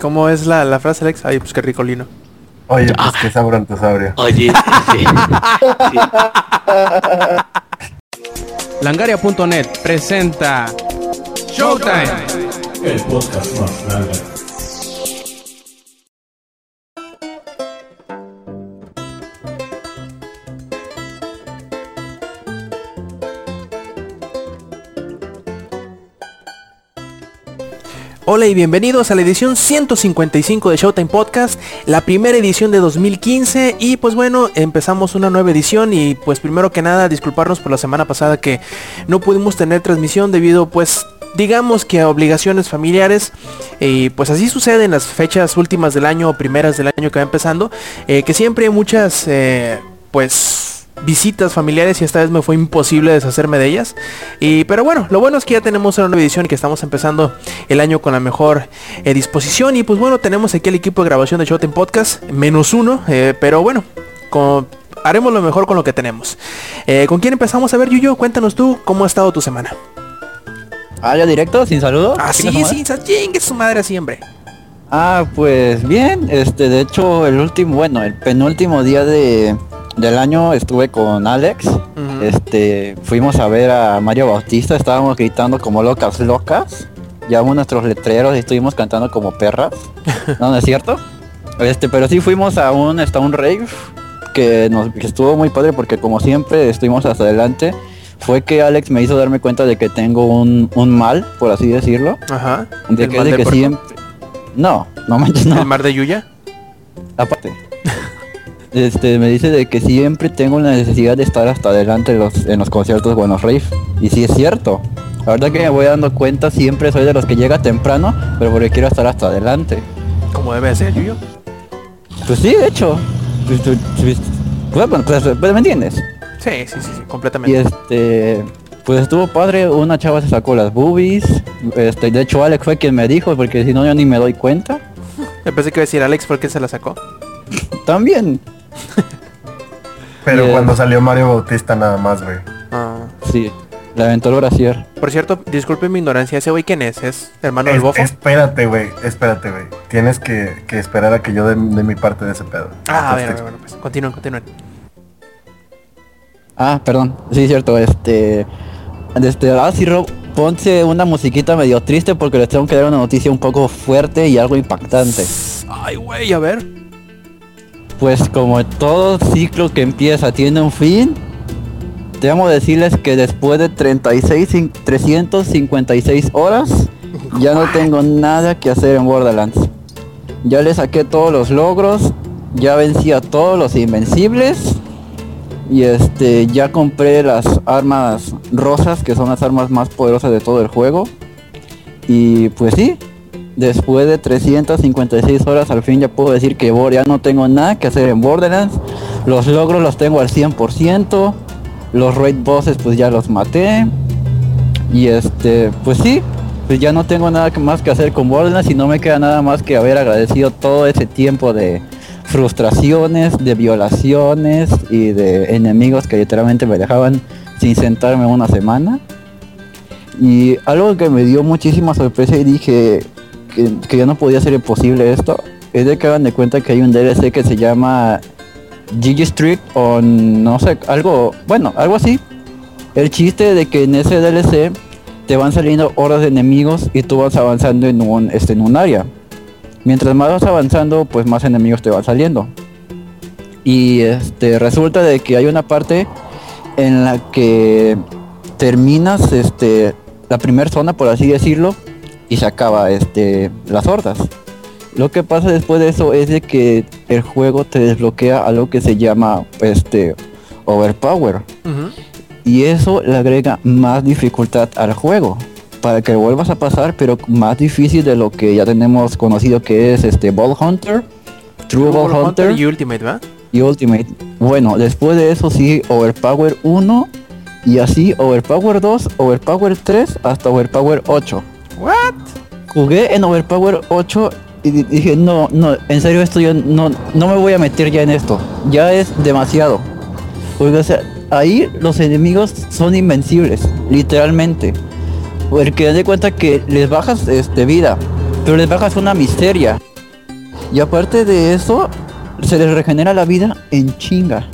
¿Cómo es la, la frase, Alex? Ay, pues qué ricolino. Oye, pues ah. qué sabrantosaurio. Oye, sí. Langaria.net presenta Showtime. El podcast más grande. Hola y bienvenidos a la edición 155 de Showtime Podcast, la primera edición de 2015 y pues bueno, empezamos una nueva edición y pues primero que nada disculparnos por la semana pasada que no pudimos tener transmisión debido pues digamos que a obligaciones familiares. Y pues así sucede en las fechas últimas del año o primeras del año que va empezando eh, que siempre hay muchas eh, pues visitas familiares y esta vez me fue imposible deshacerme de ellas. Y pero bueno, lo bueno es que ya tenemos una nueva edición y que estamos empezando el año con la mejor eh, disposición. Y pues bueno, tenemos aquí el equipo de grabación de Showtime Podcast, menos uno, eh, pero bueno, haremos lo mejor con lo que tenemos. Eh, ¿Con quién empezamos? A ver, Yuyo, cuéntanos tú cómo ha estado tu semana. Ah, ya directo, sin saludo. Ah, sí, sí, es su madre siempre. Ah, pues bien, este, de hecho, el último, bueno, el penúltimo día de, del año estuve con Alex. Este, fuimos a ver a Mario Bautista, estábamos gritando como locas locas. Llevamos nuestros letreros y estuvimos cantando como perras. ¿No, es cierto? Este, pero sí fuimos a un, hasta un rave que nos estuvo muy padre porque como siempre estuvimos hasta adelante. Fue que Alex me hizo darme cuenta de que tengo un, mal, por así decirlo. Ajá. De que, de que siempre. No, no manches, no. ¿El mar de Yuya? Aparte este, me dice de que siempre tengo la necesidad de estar hasta adelante en los, en los conciertos Buenos Rave. Y sí es cierto. La verdad que me voy dando cuenta, siempre soy de los que llega temprano, pero porque quiero estar hasta adelante. Como debe ser, yo. Pues sí, de hecho. Pues, pues, pues, pues, ¿Me entiendes? Sí, sí, sí, sí, completamente. Y este... Pues estuvo padre, una chava se sacó las boobies. Este, de hecho Alex fue quien me dijo, porque si no yo ni me doy cuenta. Pensé que iba a decir Alex fue el que se la sacó. También. Pero cuando salió Mario Bautista nada más, güey. Ah. Sí. La aventó el brasier. Por cierto, disculpe mi ignorancia, ¿ese güey quién es? ¿Es hermano del bofo? Espérate, güey, espérate, güey. Tienes que, esperar a que yo dé mi parte de ese pedo. Ah, a ver, bueno, pues continúen, continúen. Ah, perdón. Sí, cierto, este... Este, ah, sí, Rob, ponte una musiquita medio triste porque les tengo que dar una noticia un poco fuerte y algo impactante. Ay, güey, a ver pues como todo ciclo que empieza tiene un fin, debo decirles que después de 36, 356 horas, ya no tengo nada que hacer en Borderlands. Ya le saqué todos los logros, ya vencí a todos los invencibles y este ya compré las armas rosas que son las armas más poderosas de todo el juego. Y pues sí, después de 356 horas al fin ya puedo decir que ya no tengo nada que hacer en Borderlands. Los logros los tengo al 100%. Los raid bosses pues ya los maté. Y este, pues sí, pues ya no tengo nada más que hacer con Borderlands y no me queda nada más que haber agradecido todo ese tiempo de frustraciones, de violaciones y de enemigos que literalmente me dejaban sin sentarme una semana. Y algo que me dio muchísima sorpresa y dije, que, ya no podía ser imposible esto, es de que hagan de cuenta que hay un DLC que se llama Gigi Street o no sé, algo, bueno, algo así. El chiste de que en ese DLC te van saliendo horas de enemigos y tú vas avanzando en un, este, en un área. Mientras más vas avanzando, pues más enemigos te van saliendo. Y este resulta de que hay una parte en la que terminas este la primera zona por así decirlo y se acaba este, las hordas. Lo que pasa después de eso es de que el juego te desbloquea algo que se llama este overpower. Y eso le agrega más dificultad al juego. Para que vuelvas a pasar, pero más difícil de lo que ya tenemos conocido que es este Ball Hunter, True Ball, Hunter, y Ultimate, ¿va? Y Ultimate. Bueno, después de eso sí, Overpower 1 y así Overpower 2, Overpower 3 hasta Overpower 8. Jugué en Overpower 8 y dije, no, no, en serio esto yo no, no me voy a meter ya en esto. Ya es demasiado. Porque o sea, ahí los enemigos son invencibles, literalmente. Porque de cuenta que les bajas este vida pero les bajas una miseria. Y aparte de eso, se les regenera la vida en chinga.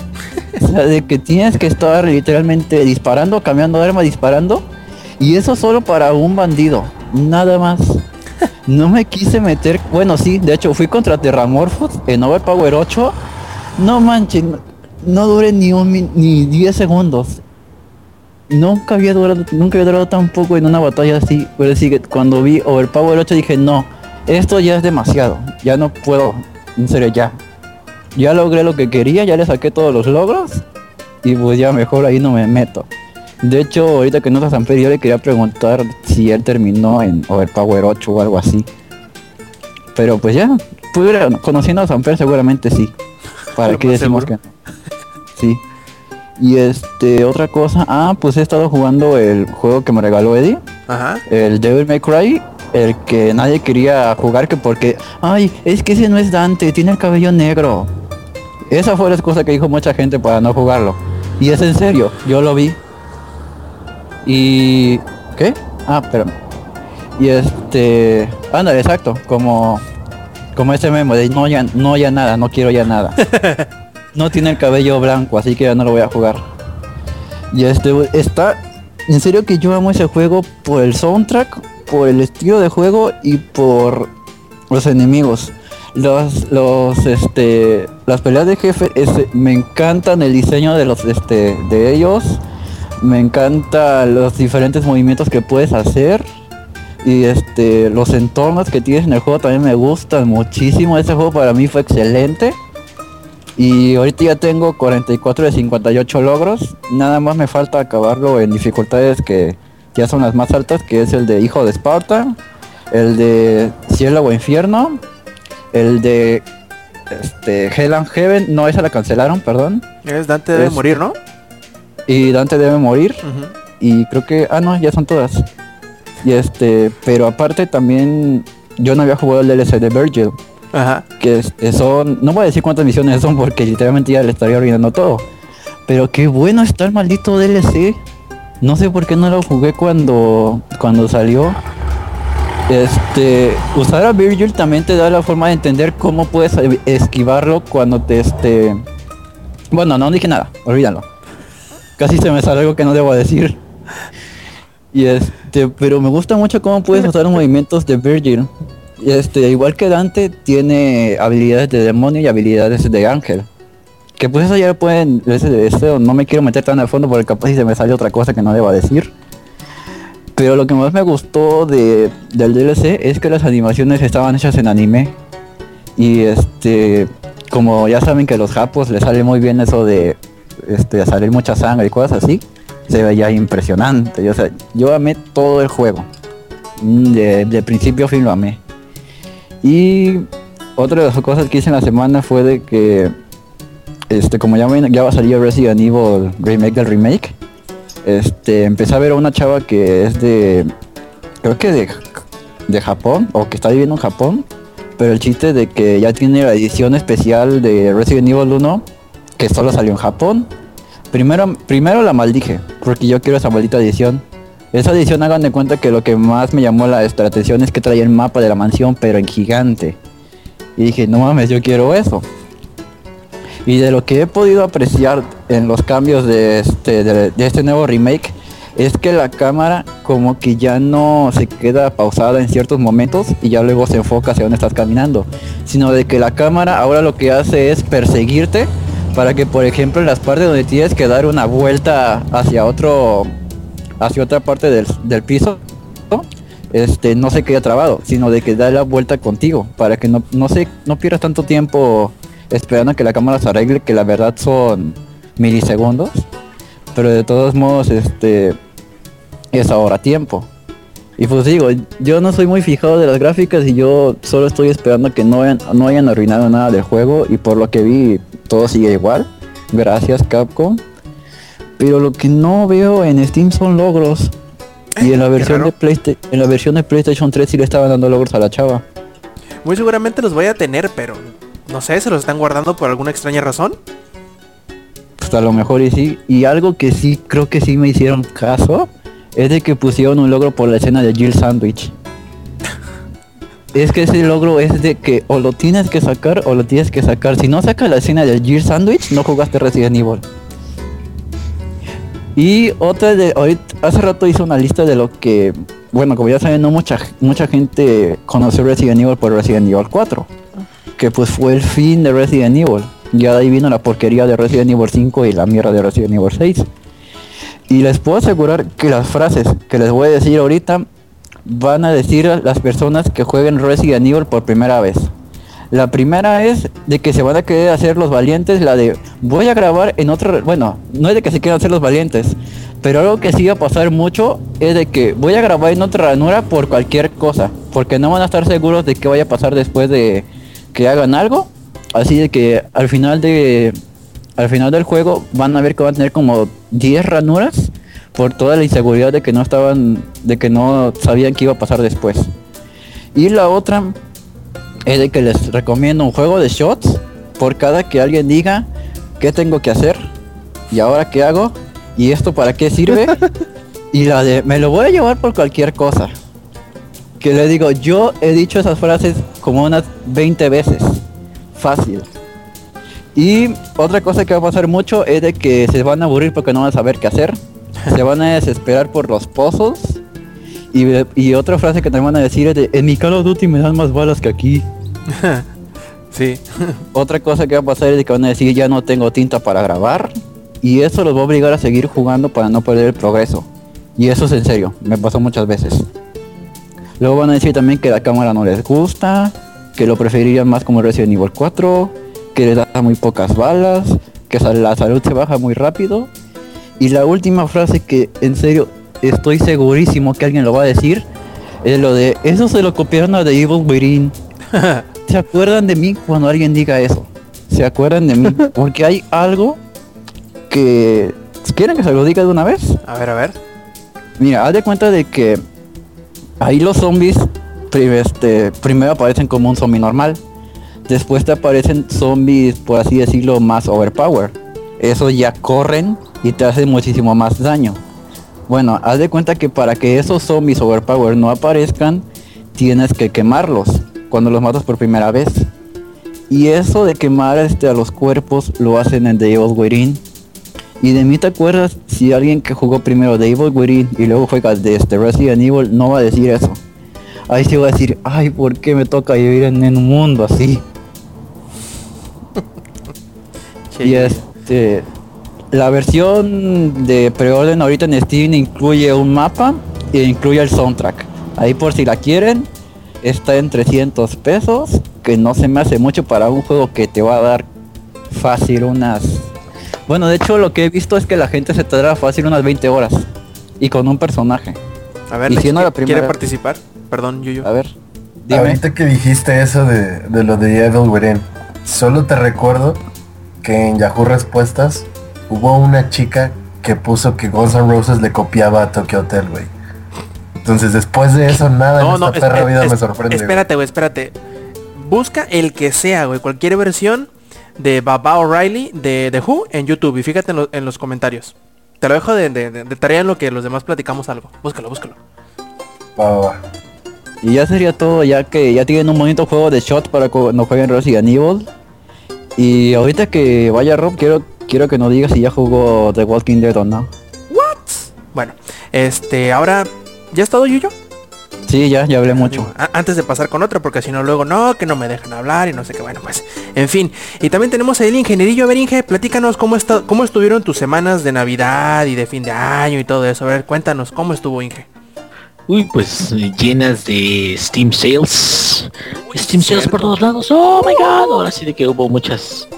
O sea, de que tienes que estar literalmente disparando, cambiando arma, disparando. Y eso solo para un bandido. Nada más. No me quise meter. Bueno, sí, de hecho fui contra Terramorphos en Overpower 8. No manches, no, duré ni un ni 10 segundos. Nunca había durado, nunca había durado tan poco en una batalla así. Pero sí que cuando vi Overpower 8 dije, no, esto ya es demasiado. Ya no puedo. En serio, ya. Ya logré lo que quería, ya le saqué todos los logros. Y pues ya mejor ahí no me meto. De hecho, ahorita que no está Samper, yo le quería preguntar si él terminó en Overpower 8 o algo así. Pero pues ya, pudiera- conociendo a Samper seguramente sí. ¿Para qué decimos seguro. que no? Sí. Y este, otra cosa, ah, pues he estado jugando el juego que me regaló Eddie, Ajá. el Devil May Cry, el que nadie quería jugar que porque, ay, es que ese no es Dante, tiene el cabello negro. Esa fue la excusa que dijo mucha gente para no jugarlo. Y es en serio, yo lo vi. Y... ¿Qué? Ah, espérame. Y este... Ándale, exacto, como... Como ese memo de no ya, no ya nada, no quiero ya nada. no tiene el cabello blanco, así que ya no lo voy a jugar. Y este está en serio que yo amo ese juego por el soundtrack, por el estilo de juego y por los enemigos. Los los este las peleas de jefe es- me encantan el diseño de los este de ellos. Me encantan los diferentes movimientos que puedes hacer. Y este los entornos que tienes en el juego también me gustan muchísimo. Ese juego para mí fue excelente. Y ahorita ya tengo 44 de 58 logros. Nada más me falta acabarlo en dificultades que ya son las más altas, que es el de Hijo de Esparta, el de Cielo o Infierno, el de este, Hell and Heaven, no esa la cancelaron, perdón. Es Dante debe Es- morir, ¿no? Y Dante debe morir. Y creo que, ah no, ya son todas. Y este, pero aparte también yo no había jugado el DLC de Virgil. Ajá. que son, no voy a decir cuántas misiones son porque literalmente ya le estaría arruinando todo. Pero qué bueno está el maldito DLC. No sé por qué no lo jugué cuando cuando salió. Este, usar a Virgil también te da la forma de entender cómo puedes esquivarlo cuando te este Bueno, no dije nada, olvídalo. Casi se me sale algo que no debo decir. Y este, pero me gusta mucho cómo puedes usar los movimientos de Virgil. Y Este, igual que Dante, tiene habilidades de demonio y habilidades de ángel. Que pues eso ya pueden, ese, ese no me quiero meter tan a fondo porque capaz si se me sale otra cosa que no deba decir. Pero lo que más me gustó de, del DLC es que las animaciones estaban hechas en anime. Y este, como ya saben que a los japos les sale muy bien eso de este, salir mucha sangre y cosas así, se veía impresionante. Yo, o yo amé todo el juego. Mm, De, de principio a fin lo amé. Y otra de las cosas que hice en la semana fue de que, este, como ya, ya va a salir Resident Evil Remake del Remake, este, empecé a ver a una chava que es de, creo que de, de Japón, o que está viviendo en Japón, pero el chiste de que ya tiene la edición especial de Resident Evil 1, que solo salió en Japón. Primero, primero la maldije, porque yo quiero esa maldita edición. Esa edición hagan de cuenta que lo que más me llamó la, atención es que traía el mapa de la mansión, pero en gigante. Y dije, no mames, yo quiero eso. Y de lo que he podido apreciar en los cambios de este, de este nuevo remake, es que la cámara como que ya no se queda pausada en ciertos momentos y ya luego se enfoca hacia donde estás caminando. Sino de que la cámara ahora lo que hace es perseguirte para que por ejemplo en las partes donde tienes que dar una vuelta hacia otro hacia otra parte del, del piso este no se quede trabado sino de que da la vuelta contigo para que no no se no pierdas tanto tiempo esperando a que la cámara se arregle que la verdad son milisegundos. Pero de todos modos este es ahora tiempo. Y pues digo yo no soy muy fijado de las gráficas y yo solo estoy esperando que no hayan, no hayan arruinado nada del juego. Y por lo que vi todo sigue igual gracias Capcom pero lo que no veo en Steam son logros. Y en la versión de PlayStation, en la versión de PlayStation 3 sí le estaban dando logros a la chava. Muy seguramente los voy a tener, pero no sé, se los están guardando por alguna extraña razón. Pues a lo mejor y sí. Y algo que sí creo que sí me hicieron caso es de que pusieron un logro por la escena de Jill Sandwich. Es que ese logro es de que o lo tienes que sacar o lo tienes que sacar. Si no sacas la escena del Gear Sandwich, no jugaste Resident Evil. Y otra de ahorita, hace rato hice una lista de lo que, bueno, como ya saben, no mucha mucha gente conoció Resident Evil por Resident Evil 4, que pues fue el fin de Resident Evil. Ya de ahí vino la porquería de Resident Evil 5 y la mierda de Resident Evil 6. Y les puedo asegurar que las frases que les voy a decir ahorita van a decir las personas que jueguen Resident Evil por primera vez. La primera es de que se van a querer hacer los valientes, la de voy a grabar en otro, bueno, no es de que se quieran hacer los valientes, pero algo que sí va a pasar mucho es de que voy a grabar en otra ranura por cualquier cosa, porque no van a estar seguros de qué vaya a pasar después de que hagan algo, así de que al final de al final del juego van a ver que van a tener como 10 ranuras por toda la inseguridad de que no estaban de que no sabían qué iba a pasar después. Y la otra es de que les recomiendo un juego de shots por cada que alguien diga qué tengo que hacer y ahora qué hago y esto para qué sirve y la de me lo voy a llevar por cualquier cosa. Que le digo, yo he dicho esas frases como unas 20 veces. Fácil. Y otra cosa que va a pasar mucho es de que se van a aburrir porque no van a saber qué hacer. Se van a desesperar por los pozos. Y, y otra frase que también van a decir es de, en mi Call of Duty me dan más balas que aquí. Sí. Otra cosa que va a pasar es que van a decir ya no tengo tinta para grabar. Y eso los va a obligar a seguir jugando para no perder el progreso. Y eso es en serio, me pasó muchas veces. Luego van a decir también que la cámara no les gusta, que lo preferirían más como Resident Evil 4, que les da muy pocas balas, que la salud se baja muy rápido. Y la última frase que en serio estoy segurísimo que alguien lo va a decir es lo de eso se lo copiaron a The Evil Within. ¿Se acuerdan de mí cuando alguien diga eso? ¿Se acuerdan de mí? Porque hay algo que quieren que se lo diga de una vez. A ver, a ver. Mira, haz de cuenta de que ahí los zombies este, primero aparecen como un zombie normal. Después te aparecen zombies, por así decirlo, más overpower. Esos ya corren y te hacen muchísimo más daño. Bueno, haz de cuenta que para que esos zombies overpower no aparezcan, tienes que quemarlos cuando los matas por primera vez. Y eso de quemar este, a los cuerpos lo hacen en The Evil Within. Y de mí te acuerdas si alguien que jugó primero The Evil Within y luego juega de este Resident Evil no va a decir eso. Ahí sí va a decir, ay, ¿por qué me toca vivir en, un mundo así? Y este, la versión de preorden ahorita en Steam incluye un mapa e incluye el soundtrack. Ahí por si la quieren, está en 300 pesos, que no se me hace mucho para un juego que te va a dar fácil unas... Bueno, de hecho lo que he visto es que la gente se tarda fácil unas 20 horas. Y con un personaje. A ver, y Lex, siendo la ¿qui- ¿quiere primera- participar? Perdón, Yuyo. A ver, dime. Ahorita que dijiste eso de, de lo de Evil Within, solo te recuerdo que en Yahoo Respuestas hubo una chica que puso que Guns N' Roses le copiaba a Tokyo Hotel, güey. Entonces después de eso nada en esta perra vida es- me sorprende. Espérate, güey, espérate. Busca el que sea, güey, cualquier versión de Baba O'Reilly de The Who en YouTube y fíjate en, lo- en los comentarios. Te lo dejo de, de- de- de tarea en lo que los demás platicamos algo. Búscalo, búscalo. Va, va, va. Y ya sería todo, ya que ya tienen un bonito juego de shot para cuando jueguen Resident Evil. Y ahorita que vaya Rob, quiero quiero que nos diga si ya jugó The Walking Dead o no. Bueno, este, ahora, ¿ya ha estado Yuyo? Sí, ya, ya hablé mucho. Antes de pasar con otro, porque si no luego no, que no me dejan hablar y no sé qué, bueno, pues, en fin. Y también tenemos el ingenierillo, a ver Inge, platícanos cómo, está, cómo estuvieron tus semanas de Navidad y de fin de año y todo eso. A ver, cuéntanos, ¿cómo estuvo Inge? Uy, pues llenas de Steam Sales. Steam por todos lados. Oh my god. Ahora sí de que hubo muchas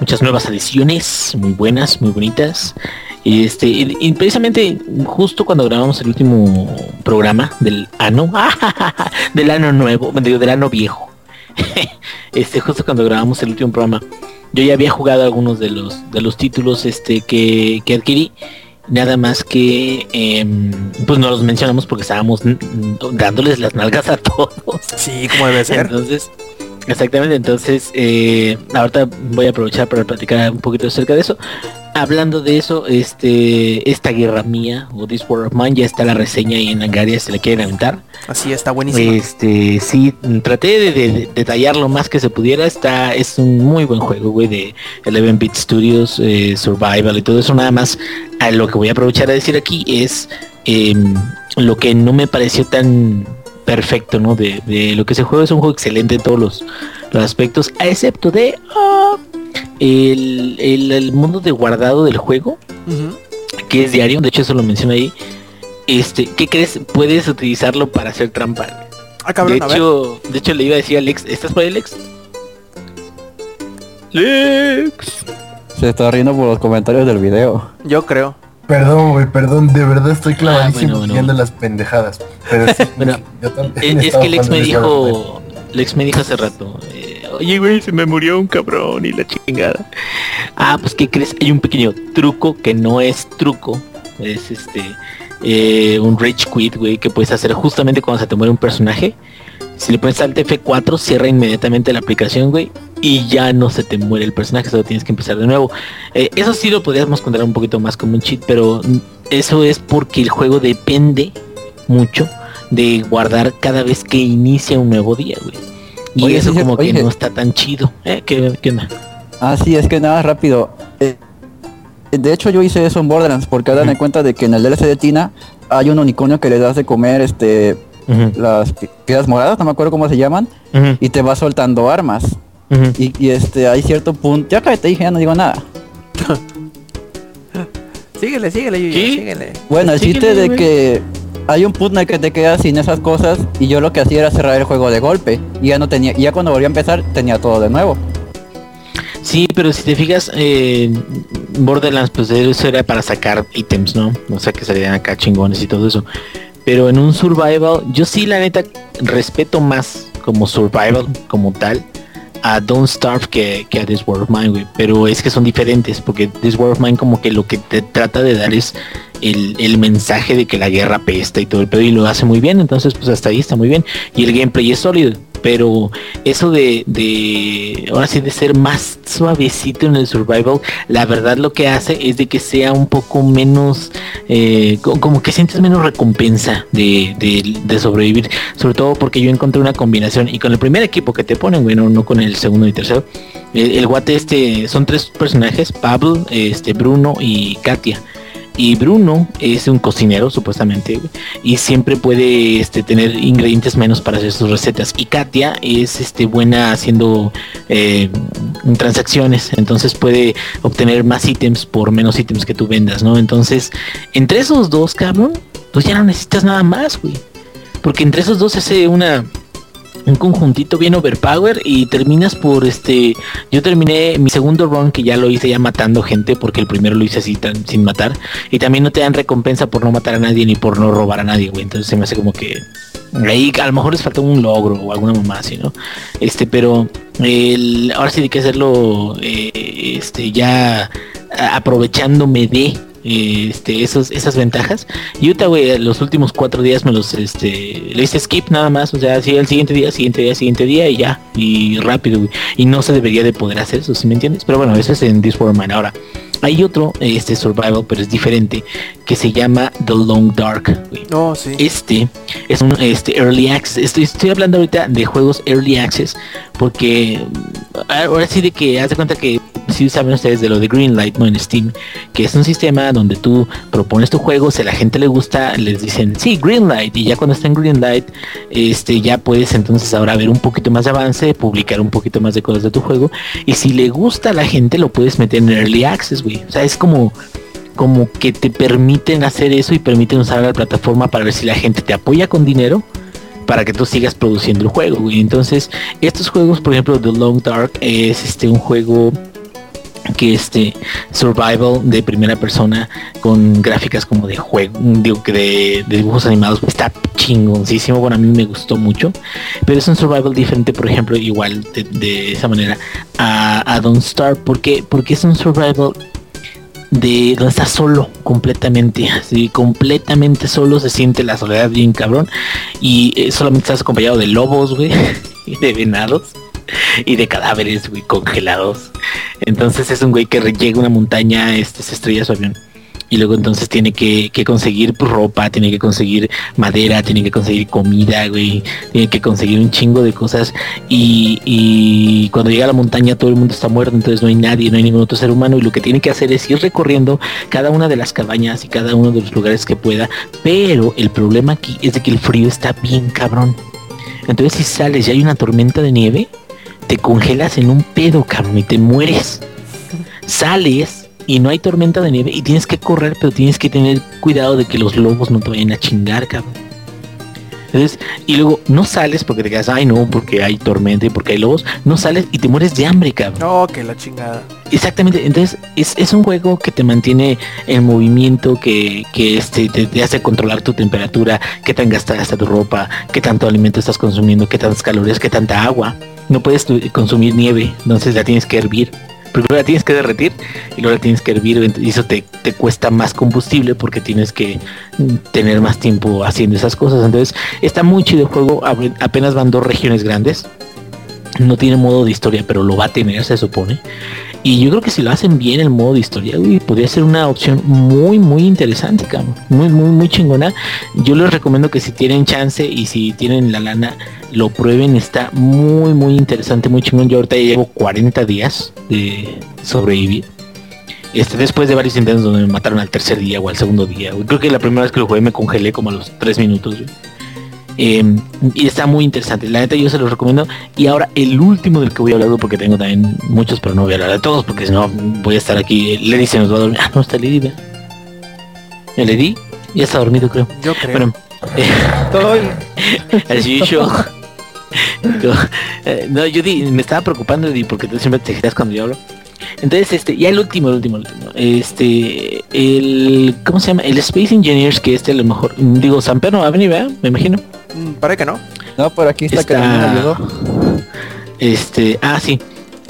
muchas nuevas adiciones, muy buenas, muy bonitas. Y este, y, y precisamente justo cuando grabamos el último programa del ano, del ano nuevo, digo, del ano viejo. este, justo cuando grabamos el último programa, yo ya había jugado algunos de los de los títulos este que, que adquirí nada más que em, pues no los mencionamos porque estábamos dándoles las nalgas a todos Sí, como debe ser. entonces exactamente entonces eh, ahorita voy a aprovechar para platicar un poquito acerca de eso hablando de eso, este, esta guerra mía o This War of Mine ya está la reseña ahí en Angaria, se la quieren aventar. Así está buenísimo. Este, sí, traté de, de- de detallar lo más que se pudiera. Está, es un muy buen juego, güey, de 11 Bit Studios, eh, Survival y todo eso. Nada más a lo que voy a aprovechar a decir aquí es em, lo que no me pareció tan perfecto, ¿no? De, de lo que ese juego es un juego excelente en todos los, los aspectos, a excepto de ah, el, el, el mundo de guardado del juego que es diario, de hecho eso lo menciona ahí. Este, ¿qué crees? Puedes utilizarlo para hacer trampa. Ah, cabrón, de a ver. hecho, de hecho le iba a decir a Alex, ¿estás por ahí, Alex? Lex. Se está riendo por los comentarios del video. Yo creo. Perdón, güey, perdón, de verdad estoy clavadísimo bueno, bueno. viendo las pendejadas. Pero sí, Bueno, yo también Es, es que Lex me dijo, Lex me dijo hace rato, eh, oye güey, se me murió un cabrón y la chingada. Ah, pues ¿qué crees? Hay un pequeño truco que no es truco, es este, eh, un rage quit, güey, que puedes hacer justamente cuando se te muere un personaje. Si le pones alt F4, cierra inmediatamente la aplicación, güey, y ya no se te muere el personaje, solo tienes que empezar de nuevo. Eh, eso sí lo podríamos contar un poquito más como un cheat, pero eso es porque el juego depende mucho de guardar cada vez que inicia un nuevo día, güey. Y Oye, eso sí, como que oye. no está tan chido. ¿Eh? ¿Qué, qué? Ah, sí, es que nada rápido. Eh, de hecho yo hice eso en Borderlands porque dan en cuenta de que en el DLC de Tina hay un unicornio que le das de comer este las pi- piedras moradas, no me acuerdo cómo se llaman, y te va soltando armas. Y, y, este hay cierto punto. Ya que te dije, ya no digo nada. Síguele, síguele, Yuya, síguele. Bueno, el chiste de que hay un punto que te quedas sin esas cosas y yo lo que hacía era cerrar el juego de golpe y ya no tenía, ya cuando volví a empezar tenía todo de nuevo. Sí, pero si te fijas, eh, Borderlands, pues eso era para sacar ítems, ¿no? O sea, que salían acá chingones y todo eso. Pero en un survival, yo sí la neta respeto más como survival, como tal, a Don't Starve que, a This War of Mine, güey. Pero es que son diferentes, porque This War of Mine como que lo que te trata de dar es el, el mensaje de que la guerra pesta y todo el pedo y lo hace muy bien, entonces pues hasta ahí está muy bien. Y el gameplay es sólido. Pero eso de, de ahora sí de ser más suavecito en el survival, la verdad lo que hace es de que sea un poco menos, eh, co- como que sientes menos recompensa de, de- de sobrevivir. Sobre todo porque yo encontré una combinación y con el primer equipo que te ponen, bueno, no con el segundo y tercero. El, el guate este, son tres personajes, Pablo, este, Bruno y Katia. Y Bruno es un cocinero, supuestamente, y siempre puede este, tener ingredientes menos para hacer sus recetas. Y Katia es este, buena haciendo eh, transacciones, entonces puede obtener más ítems por menos ítems que tú vendas, ¿no? Entonces, entre esos dos, cabrón, pues ya no necesitas nada más, güey. Porque entre esos dos hace una un conjuntito bien overpower y terminas por este yo terminé mi segundo run que ya lo hice ya matando gente porque el primero lo hice así tan, sin matar y también no te dan recompensa por no matar a nadie ni por no robar a nadie güey entonces se me hace como que ahí a lo mejor les falta un logro o alguna mamá así no este pero el, ahora sí hay que hacerlo eh, este ya aprovechándome de este esos esas ventajas y ahorita güey los últimos cuatro días me los este le hice skip nada más o sea así el siguiente día siguiente día siguiente día y ya y rápido güey. y no se debería de poder hacer eso ¿sí me entiendes pero bueno eso es en This War Mine ahora hay otro este survival pero es diferente que se llama The Long Dark güey. Oh, sí. Este es un este early access. Estoy, estoy hablando ahorita de juegos early access porque mm, ahora sí de que haz de cuenta que si saben ustedes de lo de Greenlight, ¿no? En Steam, que es un sistema donde tú propones tu juego, si a la gente le gusta, les dicen sí, Greenlight, y ya cuando está en Greenlight, este ya puedes entonces ahora ver un poquito más de avance, publicar un poquito más de cosas de tu juego, y si le gusta a la gente, lo puedes meter en early access, güey. O sea, es como como que te permiten hacer eso y permiten usar la plataforma para ver si la gente te apoya con dinero para que tú sigas produciendo el juego, güey. Entonces, estos juegos, por ejemplo, The Long Dark es este un juego que este survival de primera persona con gráficas como de juego digo que de, dibujos animados está chingoncísimo. Bueno a mí me gustó mucho pero es un survival diferente por ejemplo igual de, esa manera a, a Don't Starve. Porque porque es un survival de estás solo completamente así completamente solo se siente la soledad bien cabrón y eh, solamente estás acompañado de lobos güey y de venados y de cadáveres, güey, congelados. Entonces es un güey que llega a una montaña, este, se estrella su avión. Y luego entonces tiene que, que conseguir ropa, tiene que conseguir madera, tiene que conseguir comida, güey, tiene que conseguir un chingo de cosas. Y, y cuando llega a la montaña todo el mundo está muerto, entonces no hay nadie, no hay ningún otro ser humano. Y lo que tiene que hacer es ir recorriendo cada una de las cabañas y cada uno de los lugares que pueda. Pero el problema aquí es de que el frío está bien cabrón. Entonces si sales y hay una tormenta de nieve, te congelas en un pedo, cabrón, y te mueres. Sales y no hay tormenta de nieve y tienes que correr, pero tienes que tener cuidado de que los lobos no te vayan a chingar, cabrón. Entonces, y luego no sales porque te quedas, ay no, porque hay tormenta y porque hay lobos, no sales y te mueres de hambre, cabrón. No, que la chingada. Exactamente, entonces es, es un juego que te mantiene en movimiento, que, que este, te, te hace controlar tu temperatura, qué tan gastada está tu ropa, qué tanto alimento estás consumiendo, qué tantas calorías, qué tanta agua. No puedes consumir nieve, entonces la tienes que hervir. Primero la tienes que derretir y luego la tienes que hervir y eso te, te cuesta más combustible porque tienes que tener más tiempo haciendo esas cosas. Entonces está muy chido el juego, apenas van dos regiones grandes. No tiene modo de historia, pero lo va a tener, se supone. Y yo creo que si lo hacen bien el modo de historia, uy, podría ser una opción muy, muy interesante, cabrón. Muy, muy, muy chingona. Yo les recomiendo que si tienen chance y si tienen la lana, lo prueben. Está muy, muy interesante, muy chingón. Yo ahorita ya llevo 40 días de sobrevivir. Este, después de varios intentos donde me mataron al tercer día o al segundo día. güey. Creo que la primera vez que lo jugué me congelé como a los 3 minutos. güey. Eh, y está muy interesante. La neta yo se los recomiendo. Y ahora el último del que voy a hablar, porque tengo también muchos, pero no voy a hablar de todos, porque si no voy a estar aquí. Lady se nos va a dormir. Ah, no está Lady. ¿El Lady? Ya está dormido, creo. Yo creo. Bueno, eh, Estoy. as usual. Yo, eh, no, yo di- me estaba preocupando di, porque tú siempre te giras cuando yo hablo. Entonces, este, ya el último, el último, el último. Este, el, ¿cómo se llama? El Space Engineers, que este a lo mejor, digo, San Pedro va a venir, ¿verdad? Me imagino. Mm, Parece que no. No, por aquí está, Está- ayudó. Este, ah, sí.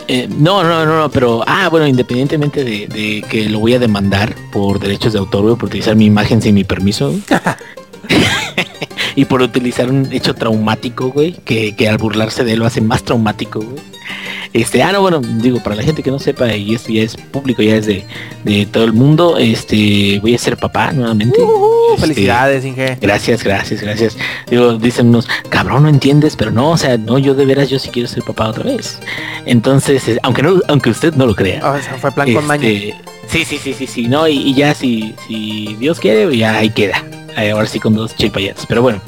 Eh, no, no, no, no, pero, ah, bueno, independientemente de, de que lo voy a demandar por derechos de autor, güey, por utilizar mi imagen sin mi permiso. y por utilizar un hecho traumático, güey, que, que al burlarse de él lo hace más traumático, güey. Este, ah, no, bueno, digo, para la gente que no sepa, y esto ya es público, ya es de, de todo el mundo, este, voy a ser papá nuevamente. Uh, Este, felicidades, Inge. Gracias, gracias, gracias. Digo, dicen unos, cabrón, no entiendes, pero no, o sea, no, yo de veras, yo sí quiero ser papá otra vez. Entonces, aunque no, aunque usted no lo crea. O sea, fue plan con maña. este, sí, sí, sí, sí, sí, no, y, y ya si, si Dios quiere, ya ahí queda. Ahí, ahora sí con dos chipayas. Pero bueno.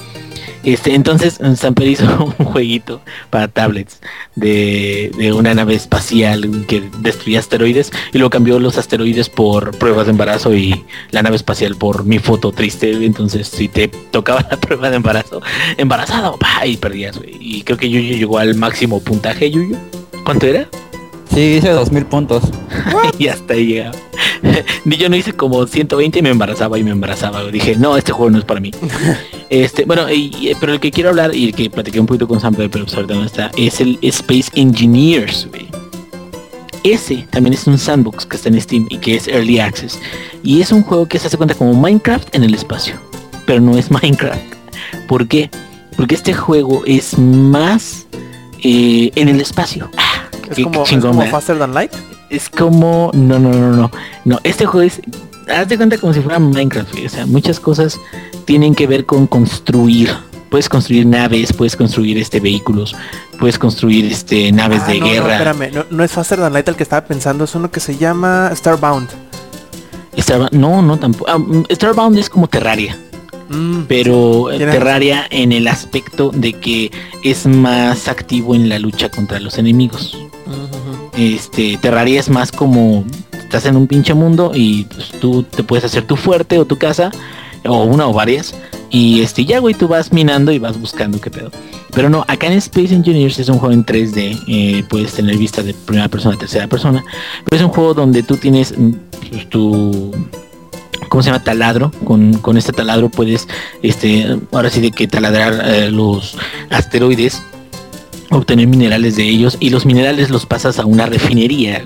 Este, entonces Samper hizo un jueguito para tablets de, de una nave espacial que destruía asteroides y luego cambió los asteroides por pruebas de embarazo y la nave espacial por mi foto triste. Entonces si te tocaba la prueba de embarazo, embarazado, pa, y perdías, güey. Y creo que Yuyu llegó al máximo puntaje, Yuyu. ¿Cuánto era? Sí, hice 2000 puntos. y hasta ahí llegaba. Ni yo no hice como 120 y me embarazaba y me embarazaba. Dije, no, este juego no es para mí. este, bueno, y- y- pero el que quiero hablar y el que platiqué un poquito con Sam, pero ahorita no está, es el Space Engineers, güey. Ese también es un sandbox que está en Steam y que es Early Access. Y es un juego que se hace cuenta como Minecraft en el espacio. Pero no es Minecraft. ¿Por qué? Porque este juego es más eh, en el espacio. Es como, es como ¿verdad? Faster Than Light. es como no no no no no este juego es haz de cuenta como si fuera Minecraft güey, o sea muchas cosas tienen que ver con construir puedes construir naves puedes construir este vehículos puedes construir este naves Ah, de no, no, guerra espérame, no, no es Faster Than Light el que estaba pensando, es uno que se llama Starbound. Starbound- no no tampoco ah, mm, Starbound es como Terraria Mm, pero Terraria en el aspecto de que es más activo en la lucha contra los enemigos. Este Terraria es más como estás en un pinche mundo y pues, tú te puedes hacer tu fuerte o tu casa o una o varias y este ya güey tú vas minando y vas buscando qué pedo. Pero no acá en Space Engineers es un juego en 3D eh, puedes tener vista de primera persona tercera persona pero es un juego donde tú tienes mm, pues, tu ¿Cómo se llama? Taladro. Con, con este taladro puedes, este, ahora sí de que taladrar eh, los asteroides obtener minerales de ellos y los minerales los pasas a una refinería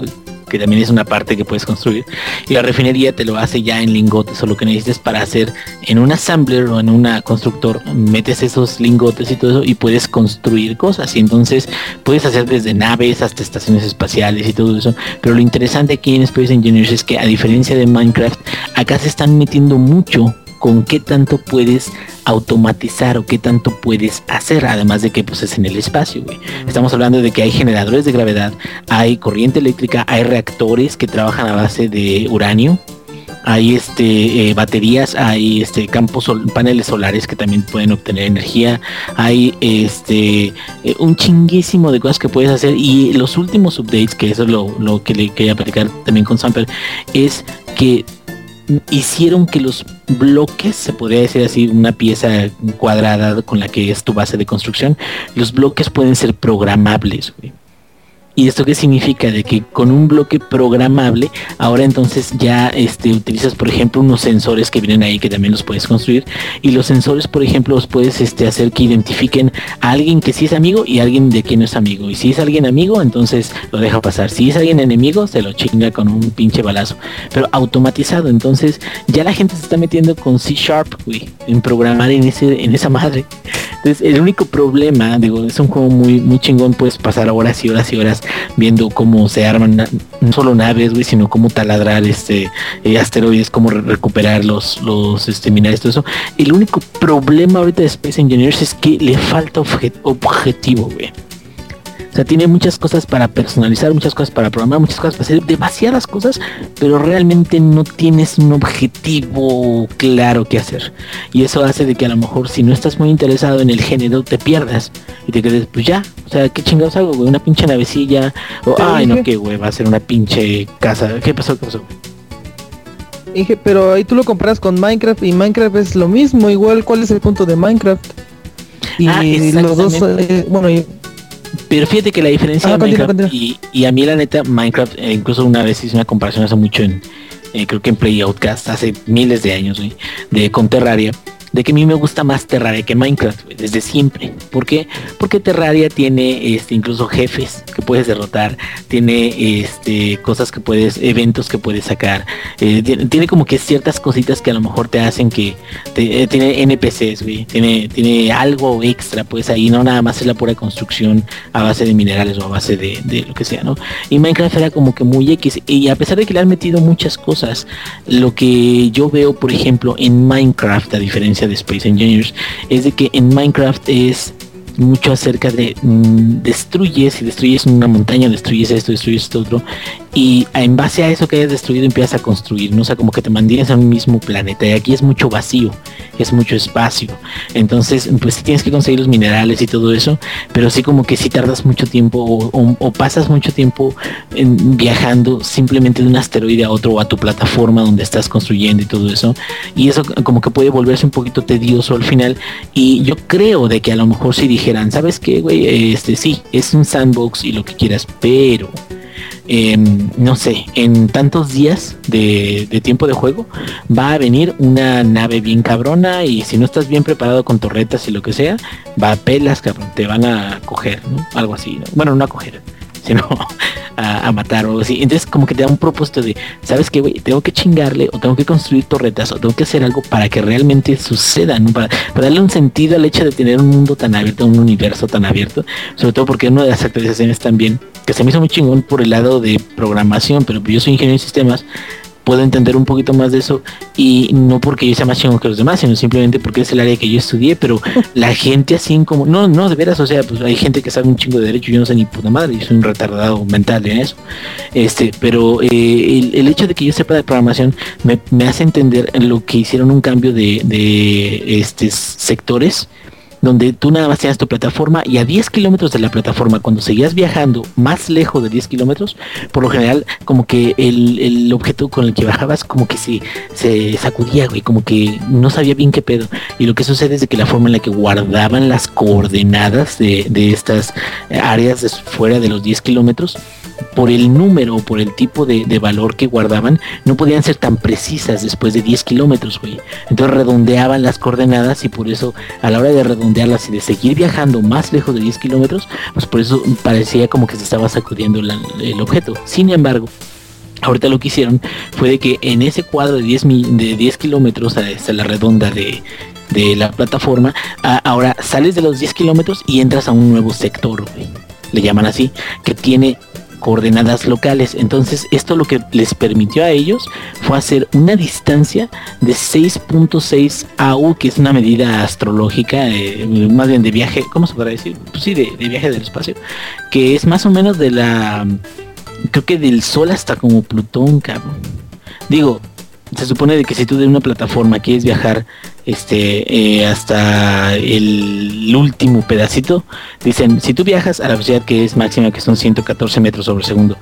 que también es una parte que puedes construir. Y la refinería te lo hace ya en lingotes o lo que necesites para hacer en un assembler o en una constructor, metes esos lingotes y todo eso y puedes construir cosas. Y entonces puedes hacer desde naves hasta estaciones espaciales y todo eso. Pero lo interesante aquí en Space Engineers es que a diferencia de Minecraft, acá se están metiendo mucho con qué tanto puedes automatizar o qué tanto puedes hacer, además de que pues es en el espacio, güey. Estamos hablando de que hay generadores de gravedad, hay corriente eléctrica, hay reactores que trabajan a base de uranio, hay este eh, baterías, hay este campos paneles solares que también pueden obtener energía, hay este eh, un chinguísimo de cosas que puedes hacer y los últimos updates, que eso es lo, lo que le quería platicar también con Samper, es que hicieron que los bloques, se podría decir así, una pieza cuadrada con la que es tu base de construcción, los bloques pueden ser programables. ¿Y esto qué significa? De que con un bloque programable, ahora entonces ya este, utilizas, por ejemplo, unos sensores que vienen ahí que también los puedes construir. Y los sensores, por ejemplo, los puedes este, hacer que identifiquen a alguien que sí es amigo y alguien de que no es amigo. Y si es alguien amigo, entonces lo deja pasar. Si es alguien enemigo, se lo chinga con un pinche balazo. Pero automatizado. Entonces ya la gente se está metiendo con C Sharp, güey, en programar en, ese, en esa madre. Entonces el único problema, digo, es un juego muy, muy chingón, puedes pasar horas y horas y horas viendo cómo se arman no solo naves, güey, sino cómo taladrar este eh, asteroides, cómo recuperar los, los este, minerales, todo eso. El único problema ahorita de Space Engineers es que le falta objetivo, güey. O sea, tiene muchas cosas para personalizar, muchas cosas para programar, muchas cosas para hacer, demasiadas cosas, pero realmente no tienes un objetivo claro que hacer. Y eso hace de que a lo mejor si no estás muy interesado en el género, te pierdas y te quedes, pues ya, o sea, ¿qué chingados hago, güey? Una pinche navecilla, o, ay, no, qué, güey, va a ser una pinche casa. ¿Qué pasó? ¿Qué pasó? Dije, pero ahí tú lo comparas con Minecraft y Minecraft es lo mismo, igual, ¿cuál es el punto de Minecraft? Y Ah, los dos, eh, bueno, y Pero fíjate que la diferencia Ah, de continúa, Minecraft continúa. y, y a mí la neta Minecraft, eh, incluso una vez hice una comparación hace mucho en, eh, creo que en Play Outcast, hace miles de años, de con Terraria, de que a mí me gusta más Terraria que Minecraft, desde siempre. ¿Por qué? Porque Terraria tiene este, incluso jefes que puedes derrotar, tiene este, cosas que puedes, eventos que puedes sacar, eh, tiene, como que ciertas cositas que a lo mejor te hacen que eh, tiene NPCs, güey, tiene, tiene algo extra, pues ahí no nada más es la pura construcción a base de minerales o a base de, de lo que sea, ¿no? Y Minecraft era como que muy X. Y a pesar de que le han metido muchas cosas, lo que yo veo, por ejemplo, en Minecraft, a diferencia de Space Engineers, es de que en Minecraft es mucho acerca de mm, destruyes y destruyes una montaña, destruyes esto, destruyes esto otro y en base a eso que hayas destruido empiezas a construir, ¿no? O sea, como que te mantienes en un mismo planeta y aquí es mucho vacío, es mucho espacio. Entonces, pues tienes que conseguir los minerales y todo eso, pero sí como que sí tardas mucho tiempo o pasas mucho tiempo en- viajando simplemente de un asteroide a otro o a tu plataforma donde estás construyendo y todo eso. Y eso como que puede volverse un poquito tedioso al final. Y yo creo de que a lo mejor si dijeran, ¿sabes qué, güey? Este sí, es un sandbox y lo que quieras, pero no sé, en tantos días de, de tiempo de juego va a venir una nave bien cabrona y si no estás bien preparado con torretas y lo que sea, va a pelas, cabrón, te van a coger, ¿no? Algo así, ¿no? Bueno, no a coger, sino a, matar o algo así. Entonces como que te da un propósito de, ¿sabes qué, güey? Tengo que chingarle o tengo que construir torretas o tengo que hacer algo para que realmente suceda. Para, para darle un sentido al hecho de tener un mundo tan abierto, un universo tan abierto. Sobre todo porque una de las actualizaciones también, que se me hizo muy chingón por el lado de programación, pero yo soy ingeniero en sistemas, puedo entender un poquito más de eso y no porque yo sea más chingón que los demás, sino simplemente porque es el área que yo estudié, pero la gente así como, no, no, de veras, o sea, pues hay gente que sabe un chingo de derecho, yo no sé ni puta madre, yo soy un retardado mental en eso. Este, pero eh, el, el hecho de que yo sepa de programación me, me hace entender lo que hicieron un cambio de, de este sectores donde tú nada más tienes tu plataforma y a 10 kilómetros de la plataforma, cuando seguías viajando más lejos de 10 kilómetros, por lo general como que el, el objeto con el que bajabas como que se, se sacudía, güey, como que no sabía bien qué pedo. Y lo que sucede es que la forma en la que guardaban las coordenadas de, de estas áreas fuera de los 10 kilómetros, por el número o por el tipo de, valor que guardaban, no podían ser tan precisas después de 10 kilómetros, güey. Entonces redondeaban las coordenadas y por eso a la hora de redondearlas y de seguir viajando más lejos de 10 kilómetros, pues por eso parecía como que se estaba sacudiendo el objeto. Sin embargo, Ahorita lo que hicieron fue de que en ese cuadro de 10, mi- de 10 kilómetros hasta la redonda de, la plataforma, ahora sales de los 10 kilómetros y entras a un nuevo sector, güey. Le llaman así, que tiene coordenadas locales. Entonces, esto lo que les permitió a ellos fue hacer una distancia de 6.6 AU, que es una medida astrológica, eh, más bien de viaje, ¿cómo se podrá decir? Pues sí, de, de viaje del espacio, que es más o menos de la, creo que del Sol hasta como Plutón, cabrón. Digo, se supone de que si tú de una plataforma quieres viajar este eh, hasta el último pedacito, dicen, si tú viajas a la velocidad que es máxima, que son 114 metros sobre segundo,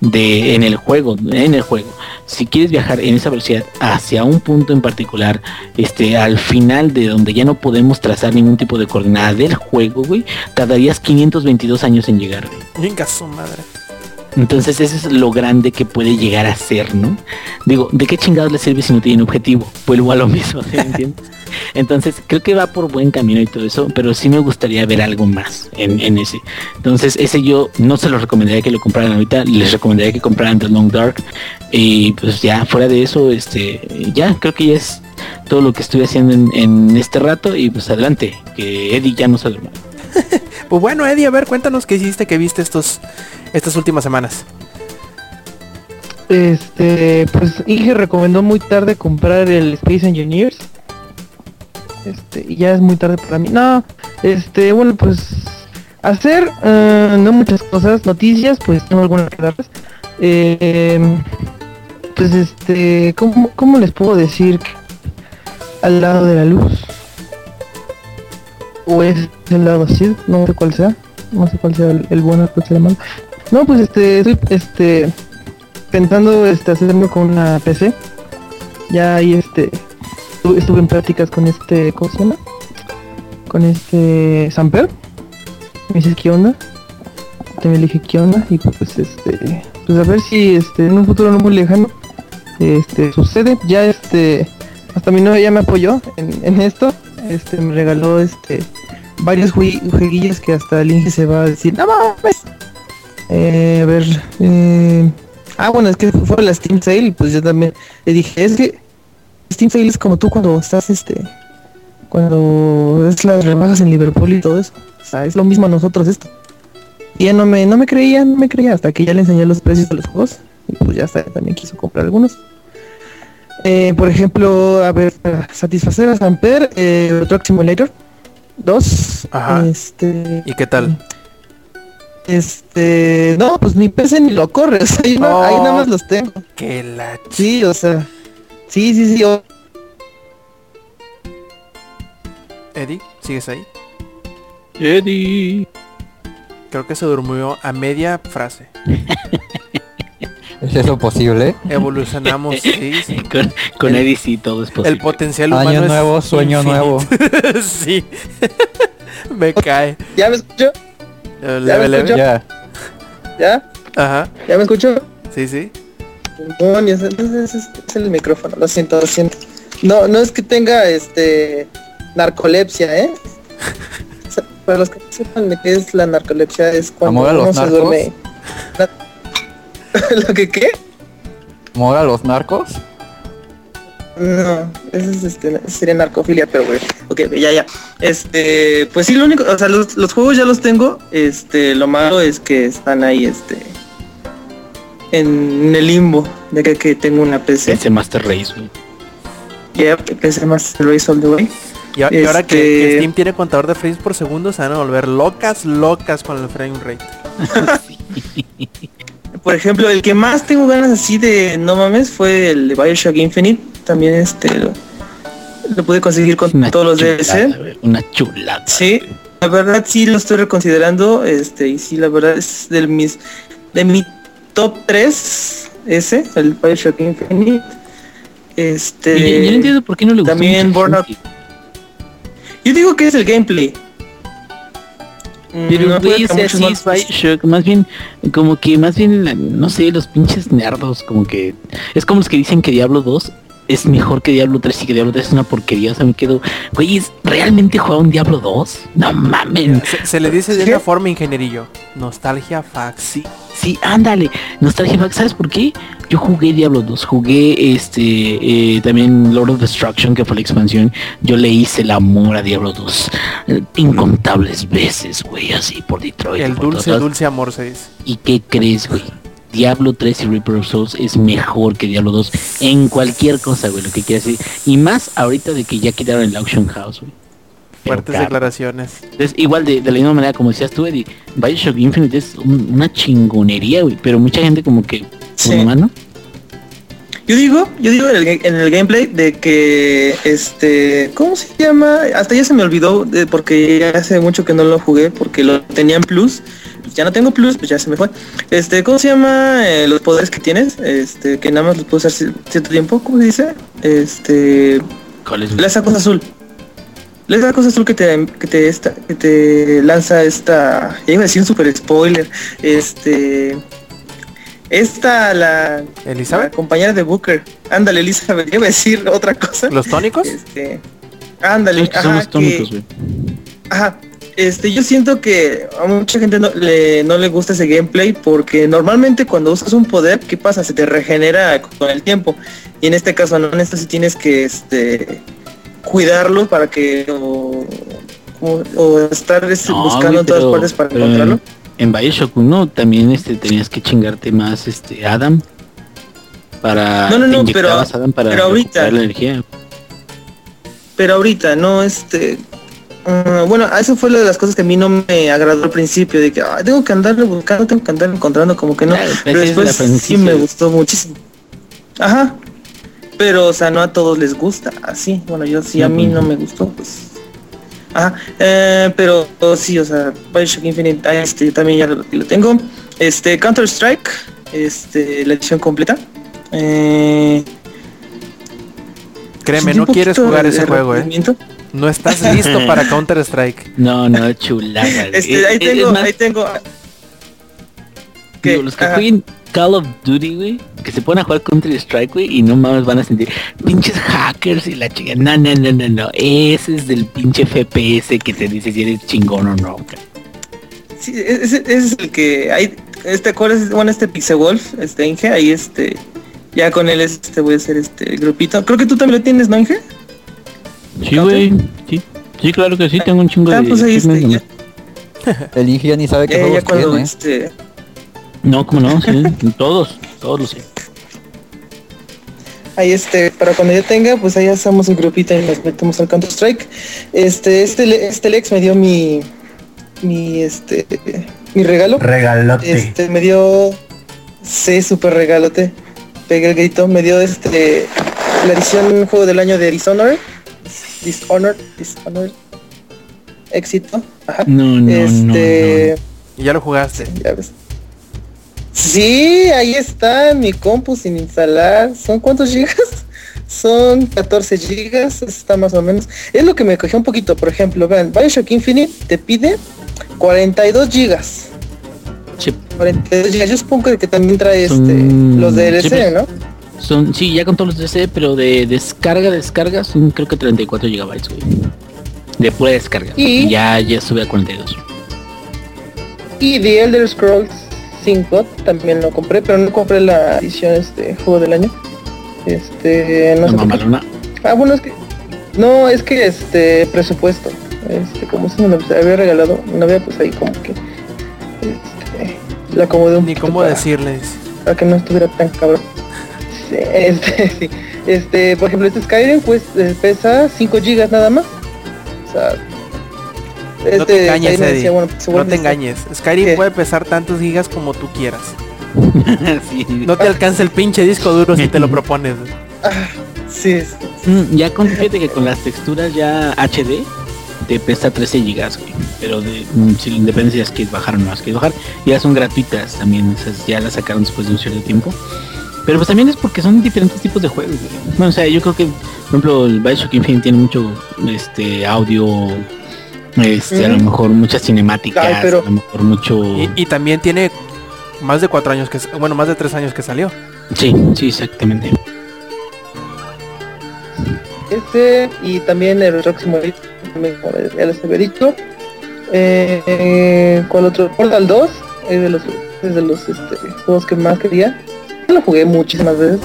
de en el juego, en el juego, si quieres viajar en esa velocidad hacia un punto en particular, este, al final de donde ya no podemos trazar ningún tipo de coordenada del juego, güey, tardarías 522 años en llegar. Venga su madre. Entonces eso es lo grande que puede llegar a ser, ¿no? Digo, ¿de qué chingados le sirve si no tiene objetivo? Vuelvo a lo mismo, ¿sí me entiendes? Entonces creo que va por buen camino y todo eso, pero sí me gustaría ver algo más en, en ese. Entonces ese yo no se lo recomendaría que lo compraran ahorita, les recomendaría que compraran The Long Dark. Y pues ya fuera de eso, este, ya creo que ya es todo lo que estoy haciendo en, en este rato y pues adelante, que Eddie ya no se duerma. Pues bueno, Eddie, a ver, cuéntanos qué hiciste, que viste estos estas últimas semanas. Este, pues Inge recomendó muy tarde comprar el Space Engineers. Este, y ya es muy tarde para mí. No, este, bueno, pues hacer eh, no muchas cosas, noticias, pues tengo algunas que darles. Eh, pues este, ¿cómo, ¿cómo les puedo decir? Al lado de la luz. O es el lado así, no sé cuál sea. No sé cuál sea el, el bueno, el malo. No, pues este, estoy este intentando este hacerme con una PC. Ya ahí este estuve, en prácticas con este, ¿cómo? Con este Samper. Me dice qué onda. También le dije qué onda y pues este pues a ver si este en un futuro no muy lejano este sucede. Ya este hasta mi novia ya me apoyó en esto. Este me regaló este varios jue- jueguillos que hasta el Inge se va a decir, no mames. Eh, a ver, eh, ah bueno es que fue la Steam Sale pues yo también le dije, es que Steam Sale es como tú cuando estás este cuando es las rebajas en Liverpool y todo eso. O sea, es lo mismo a nosotros esto. Y ya no me, no me creía, no me creía, hasta que ya le enseñé los precios de los juegos. Y pues ya hasta también quiso comprar algunos. Eh, por ejemplo, a ver, para satisfacer a Samper, eh, Truck Simulator 2. Ajá. Este. ¿Y qué tal? Este. No, pues ni PC ni lo corre. O sea, ahí, no- ahí nada más los tengo. Que la ch... Sí, o sea. Sí, sí, sí. o- Eddie, ¿sigues ahí? Eddie. Creo que se durmió a media frase. ¿Es eso posible? Evolucionamos, sí, sí. Con, con El- Eddie sí todo es posible. El potencial humano Año es nuevo, sueño nuevo. infinito. sí. me cae. ¿Ya me escucho? Eh, me Leve, escucho? Ya. ¿Ya? Ajá. ¿Ya me escucho? Sí, sí. Demonios, entonces es, es el micrófono, lo siento, lo siento. No, no es que tenga este narcolepsia, ¿eh? Para los que no sepan de qué es la narcolepsia es cuando ¿Amor a los uno se duerme. ¿Lo que qué? ¿Mora los narcos? No, eso es este, sería narcofilia, pero güey. Ok, ya, ya. Este, pues sí, lo único, o sea, los, los juegos ya los tengo. Este, lo malo es que están ahí, este, en el limbo, de que, que tengo una PC. Ese Master Race, güey. Ya, PC más Race All the Way. Y, a- y ahora que, Este- que Steam tiene contador de frames por segundo, se van a volver locas, locas con el frame rate. Por ejemplo, el que más tengo ganas así de no mames fue el de Bioshock Infinite. También este lo, lo pude conseguir con Una todos los DLC. Una chulada. Sí, la verdad sí lo estoy reconsiderando. Este, y sí, la verdad es de mis de mi top 3 ese, el Bioshock Infinite. Este yo, yo no entiendo por qué no le gustó también Burnout. yo digo que es el gameplay. Mm, Pero no güey, o sea, sí Bioshock, más bien, como que, más bien, no sé, los pinches nerdos, como que, es como los que dicen que Diablo 2 es mejor que Diablo 3 y que Diablo 3 es una porquería, o sea, me quedo, güey, ¿es- ¿realmente juega un Diablo 2? No mames. Se, se le dice de ¿Sí? una forma ingenierillo. Nostalgia fax. Sí, Sí, ándale. Nostalgia Fact, ¿sabes por qué? Yo jugué Diablo 2, jugué este eh, también Lord of Destruction, que fue la expansión. Yo le hice el amor a Diablo 2 eh, incontables veces, güey, así por Detroit. El por dulce, todas- dulce amor se dice. ¿Y qué crees, güey? Diablo 3 y Reaper of Souls es mejor que Diablo 2 en cualquier cosa, güey, lo que quieras decir. Y más ahorita de que ya quitaron el Auction House, güey. Fuertes declaraciones. Entonces, igual de, de la misma manera como decías tú, Eddie, Bioshock Infinite es un- una chingonería, güey. Pero mucha gente como que, Sí. como mano, Yo digo, yo digo en el, ga- en el gameplay de que este, ¿cómo se llama? Hasta ya se me olvidó de- porque hace mucho que no lo jugué porque lo tenía en plus. Ya no tengo plus, pues ya se me fue. Este, ¿cómo se llama eh, los poderes que tienes? Este, que nada más los puedo usar ci- cierto tiempo, ¿cómo se dice? Este, ¿cuál es? la esa cosa azul. La esa cosa azul que te que te esta, que te lanza esta, ya iba a decir un super spoiler. Este esta la la Elizabeth, compañera de Booker. Ándale, Elizabeth, iba a decir otra cosa. los tónicos. Este, ándale, ajá, somos tónicos, que- ajá. Este, yo siento que a mucha gente no le, no le gusta ese gameplay porque normalmente cuando usas un poder, ¿qué pasa? Se te regenera con el tiempo. Y en este caso no, en esto sí tienes que este cuidarlo para que o, o- o estar este, No, buscando en todas partes para pero encontrarlo. En Bioshock 1 también este tenías que chingarte más este Adam para No, no, pero- Adam para pero ahorita- la energía. pero ahorita no este ah, bueno eso fue una de las cosas que a mí no me agradó al principio de que "Ay, tengo que andar buscando tengo que andar encontrando como que no. Claro, pero después sí me gustó muchísimo. Ajá. Pero o sea no a todos les gusta así. Bueno yo sí a mí pues, no me gustó pues. Ajá. Eh, pero sí o sea Bioshock Infinite ah, este yo también ya lo, lo tengo. Este Counter Strike este la edición completa. Eh, Créeme, sentí no quieres jugar ese juego, eh. No estás listo para Counter Strike. No, no, chulada. güey. Este, ahí Es- es tengo, más, ahí tengo. digo, los que Ajá. jueguen Call of Duty, güey, que se ponen a jugar Counter Strike, güey, y no mames van a sentir pinches hackers y la chica. No, no, no, no, no. Ese es del pinche FPS que te dice si eres chingón o no. ca- Sí, ese, ese es el que hay. Este, ¿cuál es? Bueno, este Pixel Wolf, este Inge, ahí este. Ya con él este voy a hacer este grupito. Creo que tú también lo tienes, ¿no, Inge? Sí, güey. Sí. Sí, claro que sí, tengo un chingo Ah, de pues ahí achievements, ya. El Inge ya ni sabe qué ya juegos cuando tiene. este. No, como no, sí. todos, todos los sé. Ahí este, para cuando yo tenga, pues ahí hacemos un grupito y nos metemos al Counter Strike. Este, este, este Lex me dio mi, mi, este, mi regalo. Regalote. Este, me dio, sí, súper regalote. Pegué el grito, me dio este, la edición juego del año de Dishonored. Dishonored, Dishonored. Éxito. Ajá. No, no, este, no, Y ya lo jugaste. ya ves. Sí, ahí está mi compu sin instalar. ¿Son cuántos gigas? Son 14 gigas, está más o menos. Es lo que me cogió un poquito, por ejemplo, vean, Bioshock Infinite te pide 42 gigas. Sí, 42 gigas. Yo supongo que también trae este los sí, DLC, pues. ¿no? Son, sí, ya con todos los DC, pero de descarga, descarga, son creo que 34 gigabytes, güey. De pura descarga. Y- Ya, ya sube a 42. Y The Elder Scrolls 5 también lo compré, pero no compré la edición este juego del año. Este, no No, sé por qué. mamalona. Ah, bueno, es que. No, es que este presupuesto. Este, como se me lo había regalado, no había pues ahí como que. Este, la acomodé un Ni cómo para, decirles. para que no estuviera tan cabrón. Sí, este, sí. Este, por ejemplo, este Skyrim pues eh, pesa 5 gigas nada más. O sea. No te engañes, me Eddie. decía, bueno, pues, No te está- engañes. Skyrim ¿Qué? puede pesar tantos gigas como tú quieras. sí. No te alcanza el pinche disco duro si te lo propones. Sí, es- Mm, ya con, fíjate que con las texturas ya HD te pesa 13 gigas, güey. Pero de, mm, si depende si las quieres bajar o no las quieres bajar. Ya son gratuitas también, esas ya las sacaron después de un cierto tiempo. Pero pues también es porque son diferentes tipos de juegos, güey. Bueno, o sea, yo creo que, por ejemplo, el Bioshock Infinite tiene mucho este audio, este, a lo mejor muchas cinemáticas, Ay, pero- a lo mejor mucho... Y, y también tiene más de cuatro años que bueno más de tres años que salió. Sí, sí, exactamente. Este y también el próximo ya les había dicho. Eh, eh, ¿Cuál otro? Portal 2, es de los es de los este, juegos que más quería. Lo jugué muchísimas veces,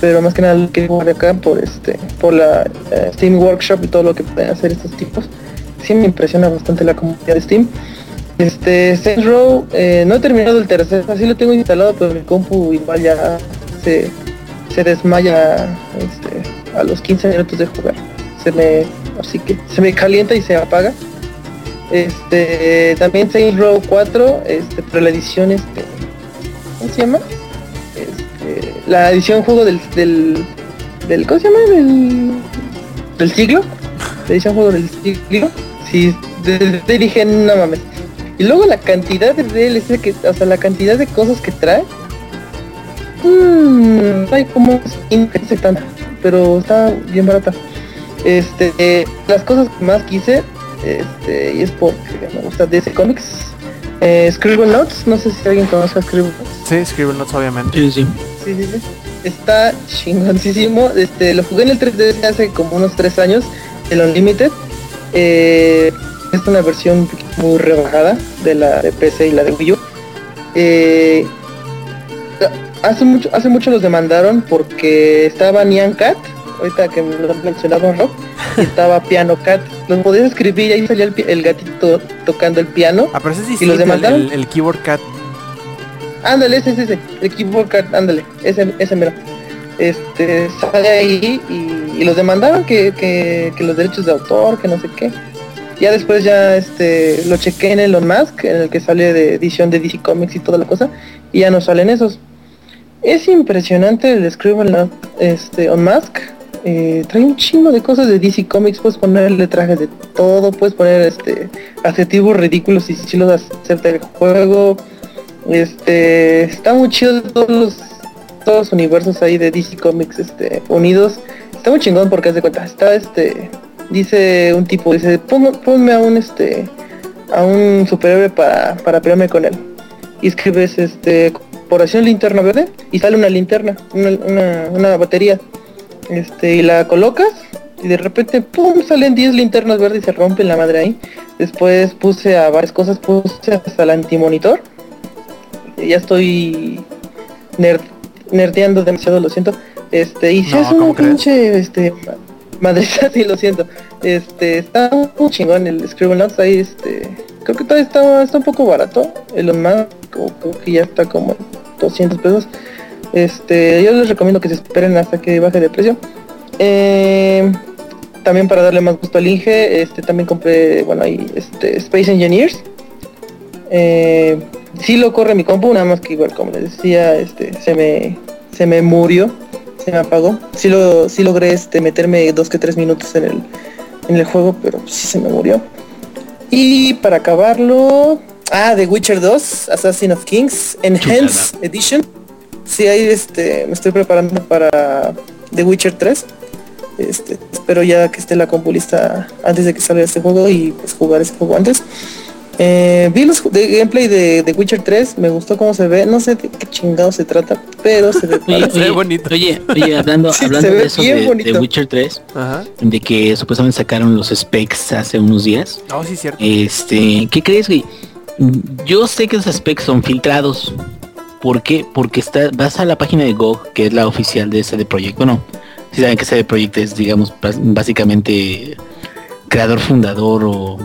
pero más que nada lo que jugar acá por este, por la eh, Steam Workshop y todo lo que pueden hacer estos tipos. Sí me impresiona bastante la comunidad de Steam. Este Saints Row, eh, no he terminado el tercer, así lo tengo instalado, pero mi compu igual ya se, se desmaya este, a los 15 minutos de jugar. Se me, así que se me calienta y se apaga. Este, también Saints Row 4, este, pero la edición, este, ¿cómo se llama? La edición juego del, del, del, ¿cómo se llama? Del, del siglo. La edición juego del siglo. Sí, de, de- de- dije, no mames. Y luego la cantidad de DLC que, o sea, la cantidad de cosas que trae. Mmm, hay como tanta, pero está bien barata. Este, las cosas que más quise, este, y es porque me gusta DC Comics. Eh, Scribble Notes, no sé si alguien conoce a Scribble Notes. Sí, Scribble Notes obviamente. Sí, sí. Sí, sí, sí. Está chingoncísimo. Este, lo jugué en el 3DS hace como unos 3 años, el Unlimited. Eh, es una versión muy rebajada de la de PC y la de Wii U. Eh, hace mucho, hace mucho los demandaron porque estaba Nyan Cat, ahorita que me lo mencionaba Rob, y estaba Piano Cat. Los podías escribir y ahí salía el, el gatito tocando el piano. Ah, pero ese es ¿Y los demandaron? el- el Keyboard Cat. Ándale, ese, ese, ese, el Keyboard Card, ándale, ese, ese mero. Este, sale ahí y, y los demandaron que, que, que los derechos de autor, que no sé qué. Ya después ya este lo chequé en Elon Musk, en el que sale de edición de DC Comics y toda la cosa, y ya no salen esos. Es impresionante el Scribble este, on Mask. Eh, trae un chingo de cosas de DC Comics, puedes ponerle trajes de todo, puedes poner este adjetivos ridículos y chilos de hacerte el juego. Este está muy chido todos los, todos los universos ahí de DC Comics este unidos. Está muy chingón porque haz de cuenta, está este dice un tipo, dice, ponme, ponme a un este a un superhéroe para, para pelearme con él. Y escribes este corporación linterna verde y sale una linterna, una, una batería. Este, y la colocas y de repente pum salen 10 linternas verdes y se rompen la madre ahí. Después puse a varias cosas, puse hasta el antimonitor. Ya estoy nerd, nerdeando demasiado, lo siento. Este, y si No, es ¿cómo una crees? pinche este madresa, sí lo siento. Este, está muy chingón el Scribble Notes ahí, este, creo que todavía está, está un poco barato. El más creo que ya está como en 200 pesos. Este, yo les recomiendo que se esperen hasta que baje de precio. Eh, también para darle más gusto al Inge, este también compré, bueno ahí, este Space Engineers. Eh, sí lo corre mi compu, nada más que igual como les decía, este se me se me murió, se me apagó. Sí lo sí logré este meterme dos que tres minutos en el en el juego, pero sí se me murió. Y para acabarlo, ah, The Witcher 2, Assassin of Kings, Enhanced Edition. Sí, ahí este me estoy preparando para The Witcher 3. Este, espero ya que esté la compu lista antes de que salga este juego y pues jugar ese juego antes. Eh, vi los de gameplay de, de Witcher 3, me gustó cómo se ve, no sé de qué chingado se trata, pero se ve Oye, oye, bonito. oye, oye, hablando, Sí, hablando de eso de, de Witcher 3, Ajá. de que supuestamente sacaron los specs hace unos días. Oh, sí, cierto. Este, ¿qué crees, güey? Yo sé que esos specs son filtrados. ¿Por qué? Porque está, vas a la página de GOG, que es la oficial de CD Projekt. Bueno, si saben que CD Projekt es, digamos, básicamente creador fundador o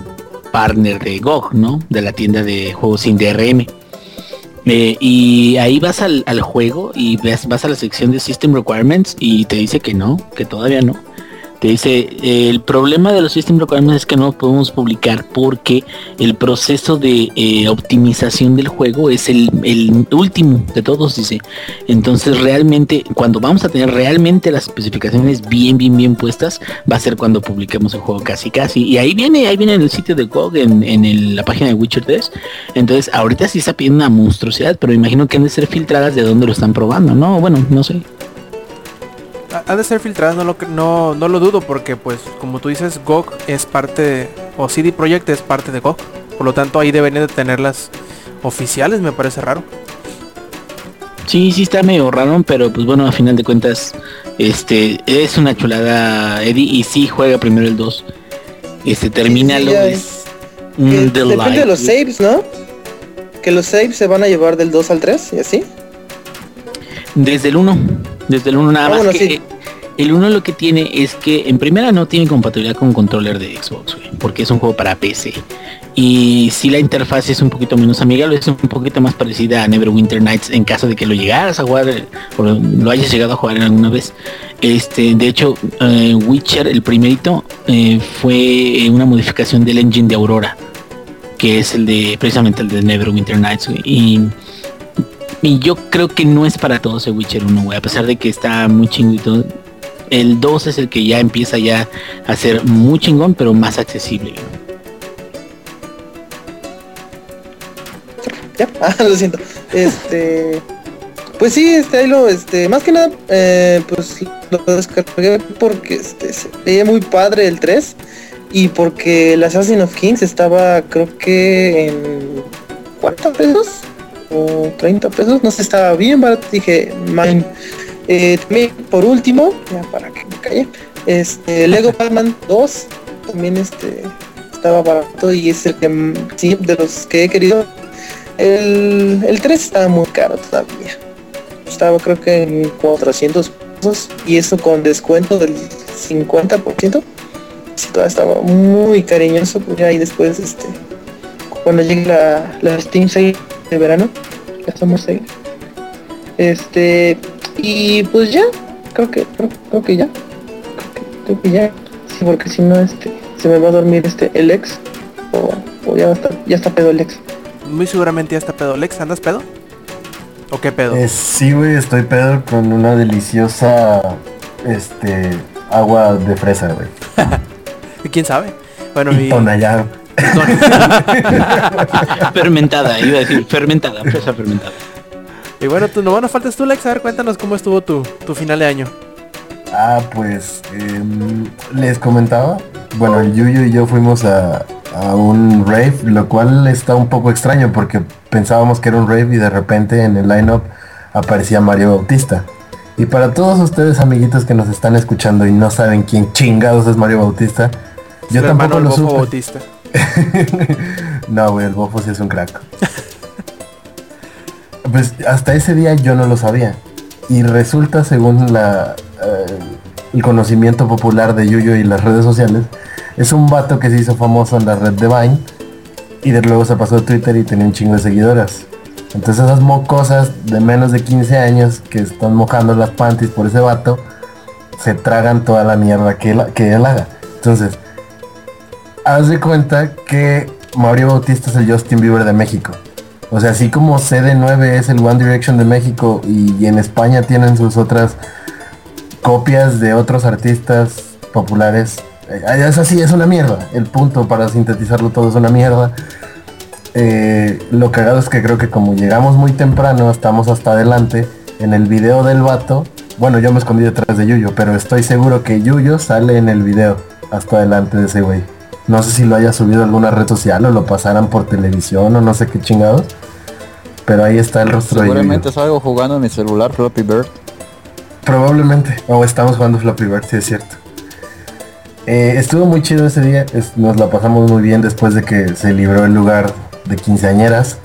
partner de GOG, ¿no? De la tienda de juegos sin DRM. Eh, y ahí vas al, al juego y ves, vas a la sección de System Requirements y te dice que no, que todavía no. Te dice, eh, el problema de los System Requirements es que no podemos publicar porque el proceso de eh, optimización del juego es el, el último de todos, dice. Entonces realmente, cuando vamos a tener realmente las especificaciones bien, bien, bien puestas, va a ser cuando publiquemos el juego casi, casi. Y ahí viene, ahí viene en el sitio de GOG, en, en la página de Witcher 3. Entonces, ahorita sí está pidiendo una monstruosidad, pero imagino que han de ser filtradas de dónde lo están probando, ¿no? Bueno, no sé. Ha de ser filtradas, no lo, no, no lo dudo, porque pues como tú dices, GOG es parte, de- o CD Projekt es parte de GOG. Por lo tanto, ahí deberían de tenerlas oficiales, me parece raro. Sí, sí está medio raro, pero pues bueno, a final de cuentas, este, es una chulada Eddie y sí juega primero el 2. Este, termínalo, ya es un Que delight. depende de los saves, ¿no? Que que los saves se van a llevar del 2 al 3 y así. Desde el 1. Desde el 1 nada Ah, más bueno, que sí. el 1 lo que tiene es que en primera no tiene compatibilidad con controller de Xbox, güey, porque es un juego para PC. Y si la interfaz es un poquito menos amigable, es un poquito más parecida a Neverwinter Nights en caso de que lo llegaras a jugar eh, o lo, hayas llegado a jugar alguna vez. Este, de hecho, eh, Witcher, el primerito, eh, fue una modificación del engine de Aurora, que es el de precisamente el de Neverwinter Nights. Y y yo creo que no es para todos el Witcher 1, güey. A pesar de que está muy todo. El 2 es el que ya empieza ya a ser muy chingón, pero más accesible. Ya, ah, lo siento. Este, pues sí, este, ahí lo, este, más que nada, eh, pues lo descargué porque este, veía muy padre el 3 y porque el Assassin of Kings estaba, creo que en 40 pesos o 30 pesos, no sé, estaba bien barato. Dije, mine. Eh, también, por último, ya para que me calle, este, Lego Batman 2 también este estaba barato y es el que sí, de los que he querido el, el 3 estaba muy caro todavía. Estaba creo que en 400 pesos y eso con descuento del 50%. Sí, todavía estaba muy cariñoso. Pues ya y después, este, cuando llegue la, la Steam Sale de verano, la Summer Sale. Este, y pues ya, creo que, creo, creo que ya. Creo que, creo que ya. Sí, porque si no, este, se me va a dormir este, el ex. O, o ya va a estar, ya está pedo el ex. Muy seguramente ya está pedo. Lex, ¿andas pedo? ¿O qué pedo? Eh, sí, güey, estoy pedo con una deliciosa este agua de fresa, güey. ¿Quién sabe? Bueno, Y y... Tonayán. fermentada, iba a decir, fermentada, fresa fermentada. y bueno, tú no nos faltas tú, Lex. A ver, cuéntanos cómo estuvo tu, tu final de año. Ah, pues em, les comentaba. Bueno, el Yuyo y yo fuimos a, a un rave, lo cual está un poco extraño porque pensábamos que era un rave y de repente en el lineup aparecía Mario Bautista. Y para todos ustedes amiguitos que nos están escuchando y no saben quién chingados es Mario Bautista, yo Su tampoco lo supe. Bautista. no, güey, el bofo sí es un crack. Pues hasta ese día yo no lo sabía. Y resulta, según la, eh, el conocimiento popular de Yuyo y las redes sociales, es un vato que se hizo famoso en la red de Vine y de luego se pasó a Twitter y tenía un chingo de seguidoras. Entonces esas mocosas de menos de 15 años que están mojando las panties por ese vato, se tragan toda la mierda que que él haga. Entonces, haz de cuenta que Mario Bautista es el Justin Bieber de México. O sea, así como CD9 es el One Direction de México y, en España tienen sus otras copias de otros artistas populares. eh, es así, es una mierda. El punto para sintetizarlo todo es una mierda. Eh, lo cagado es que creo que como llegamos muy temprano, estamos hasta adelante. En el video del vato, bueno, yo me escondí detrás de Yuyo, pero estoy seguro que Yuyo sale en el video hasta adelante de ese güey. No sé si lo haya subido a alguna red social o lo pasaran por televisión o no sé qué chingados. Pero ahí está el rostro de Seguramente salgo jugando en mi celular Floppy Bird. Probablemente. O estamos jugando Flappy Bird, sí es cierto. Eh, estuvo muy chido ese día. es- nos la pasamos muy bien después de que se libró el lugar de quinceañeras.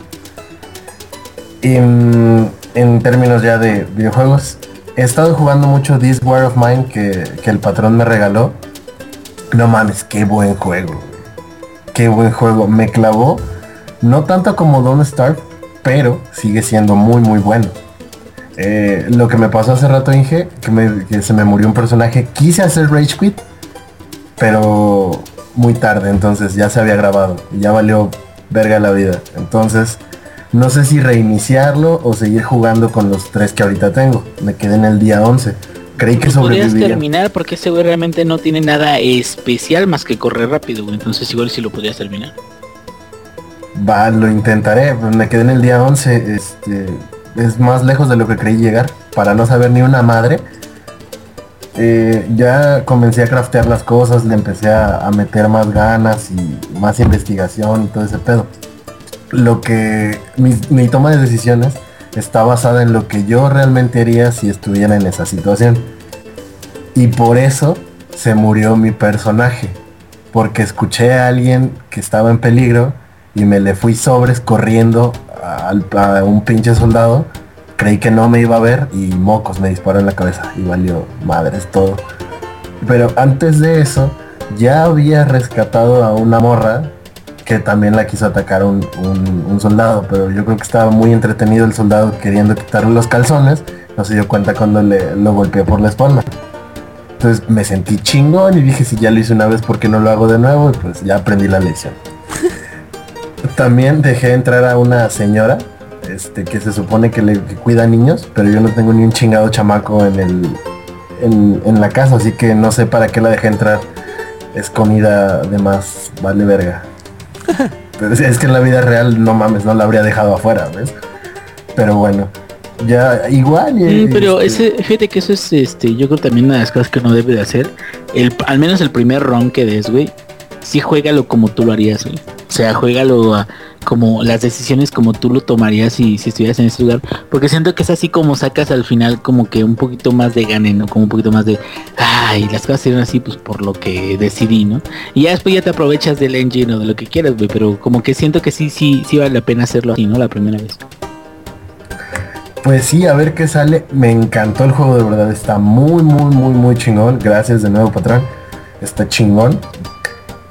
En, en términos ya de videojuegos, he estado jugando mucho This War of Mine que, que el patrón me regaló. No mames, qué buen juego. Qué buen juego. Me clavó. No tanto como Don't Starve, pero sigue siendo muy muy bueno. Eh, lo que me pasó hace rato, Inge, que, se me murió un personaje, quise hacer Rage Quit, pero muy tarde, entonces ya se había grabado, ya valió verga la vida. Entonces, no sé si reiniciarlo o seguir jugando con los tres que ahorita tengo. Me quedé en el día 11. Creí que podrías terminar porque ese güey realmente no tiene nada especial más que correr rápido, güey. Entonces igual sí lo podrías terminar. Va, lo intentaré. Me quedé en el día 11. Este, es más lejos de lo que creí llegar. Para no saber ni una madre. Eh, ya comencé a craftear las cosas. Le empecé a, a meter más ganas y más investigación y todo ese pedo. Lo que mi, mi toma de decisiones está basada en lo que yo realmente haría si estuviera en esa situación. Y por eso se murió mi personaje. Porque escuché a alguien que estaba en peligro y me le fui sobres corriendo al- a un pinche soldado. Creí que no me iba a ver y mocos me disparó en la cabeza y valió madres todo. Pero antes de eso, ya había rescatado a una morra que también la quiso atacar un, un- un soldado, pero yo creo que estaba muy entretenido el soldado queriendo quitarle los calzones, no se dio cuenta cuando le, lo golpeé por la espalda. Entonces me sentí chingón y dije si ya lo hice una vez, ¿por qué no lo hago de nuevo? Y pues ya aprendí la lección. También dejé entrar a una señora, este, que se supone que le que cuida niños, pero yo no tengo ni un chingado chamaco en el, en, en la casa, así que no sé para qué la dejé entrar. Es comida de más, vale verga. Pero es- es que en la vida real, no mames, no la habría dejado afuera, ¿ves? Pero bueno, ya igual. y- Mm, pero este, ese, fíjate que eso es, este, yo creo también una de las cosas que uno debe de hacer. El, al menos el primer ron que des, güey. Sí juégalo como tú lo harías, güey. O sea, juégalo a- como las decisiones como tú lo tomarías si, si estuvieras en ese lugar. Porque siento que es así como sacas al final como que un poquito más de gane, ¿no? Como un poquito más de, ay, las cosas serían así pues por lo que decidí, ¿no? Y ya después ya te aprovechas del engine o de lo que quieras, güey. Pero como que siento que sí, sí, sí vale la pena hacerlo así, ¿no? La primera vez. Pues sí, a ver qué sale. Me encantó el juego, de verdad. Está muy, muy, muy, muy chingón. Gracias de nuevo, patrón. Está chingón.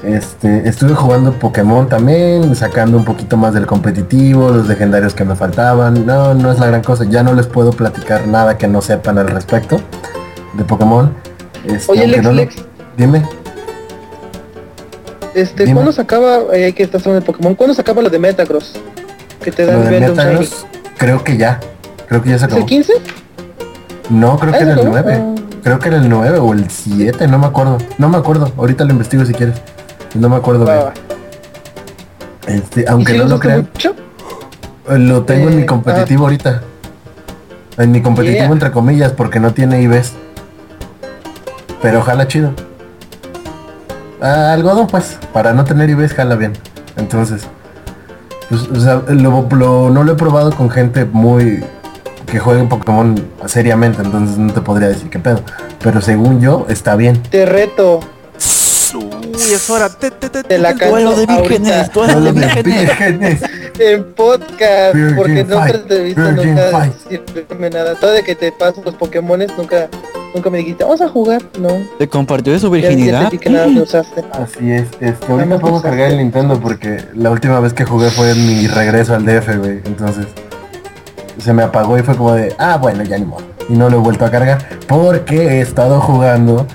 Este, estuve jugando Pokémon también, sacando un poquito más del competitivo, los legendarios que me faltaban. No, no es la gran cosa. Ya no les puedo platicar nada que no sepan al respecto de Pokémon. Este, Oye, Lex, no lo- Lex, Dime. este, Dime. ¿cuándo se acaba, eh, que estás hablando de Pokémon, cuándo se acaba lo de Metagross? Que te da Lo el de nivel de un Shiny. Metagross, creo que ya. Creo que ya se ¿Es el acabó. 15? No, creo Ah, que ¿se era el acabó? 9. Ah. Creo que era el 9 o el 7, no me acuerdo. No me acuerdo. Ahorita lo investigo si quieres. No me acuerdo bien. Este, ¿Y aunque no lo crean, mucho? lo tengo en mi Eh, competitivo ahorita. En mi competitivo entre comillas porque no tiene IBs. Pero jala chido. Ah, algodón pues, para no tener IBs jala bien. Entonces, pues, o sea, lo- lo- no lo he probado con gente muy que juegue Pokémon seriamente, entonces no te podría decir qué pedo. Pero según yo, está bien. Te reto. Uy, es hora. Te, te, te, Te la te- Duelo de vírgenes, duelo de vírgenes. vírgenes. en podcast, Virgin porque en otra fight, entrevista nunca decirme nada. Todo de que te paso los Pokémones, nunca, nunca me dijiste, vamos a jugar, no. ¿Te compartió de su Ya, ya virginidad? te que nada me usaste. Así es, este, ahorita Vamos puedo a cargar el. Nintendo porque la última vez que jugué fue en mi regreso al DF, güey. Entonces se me apagó y fue como de, ah, bueno, ya ni modo. Y no lo he vuelto a cargar porque he estado jugando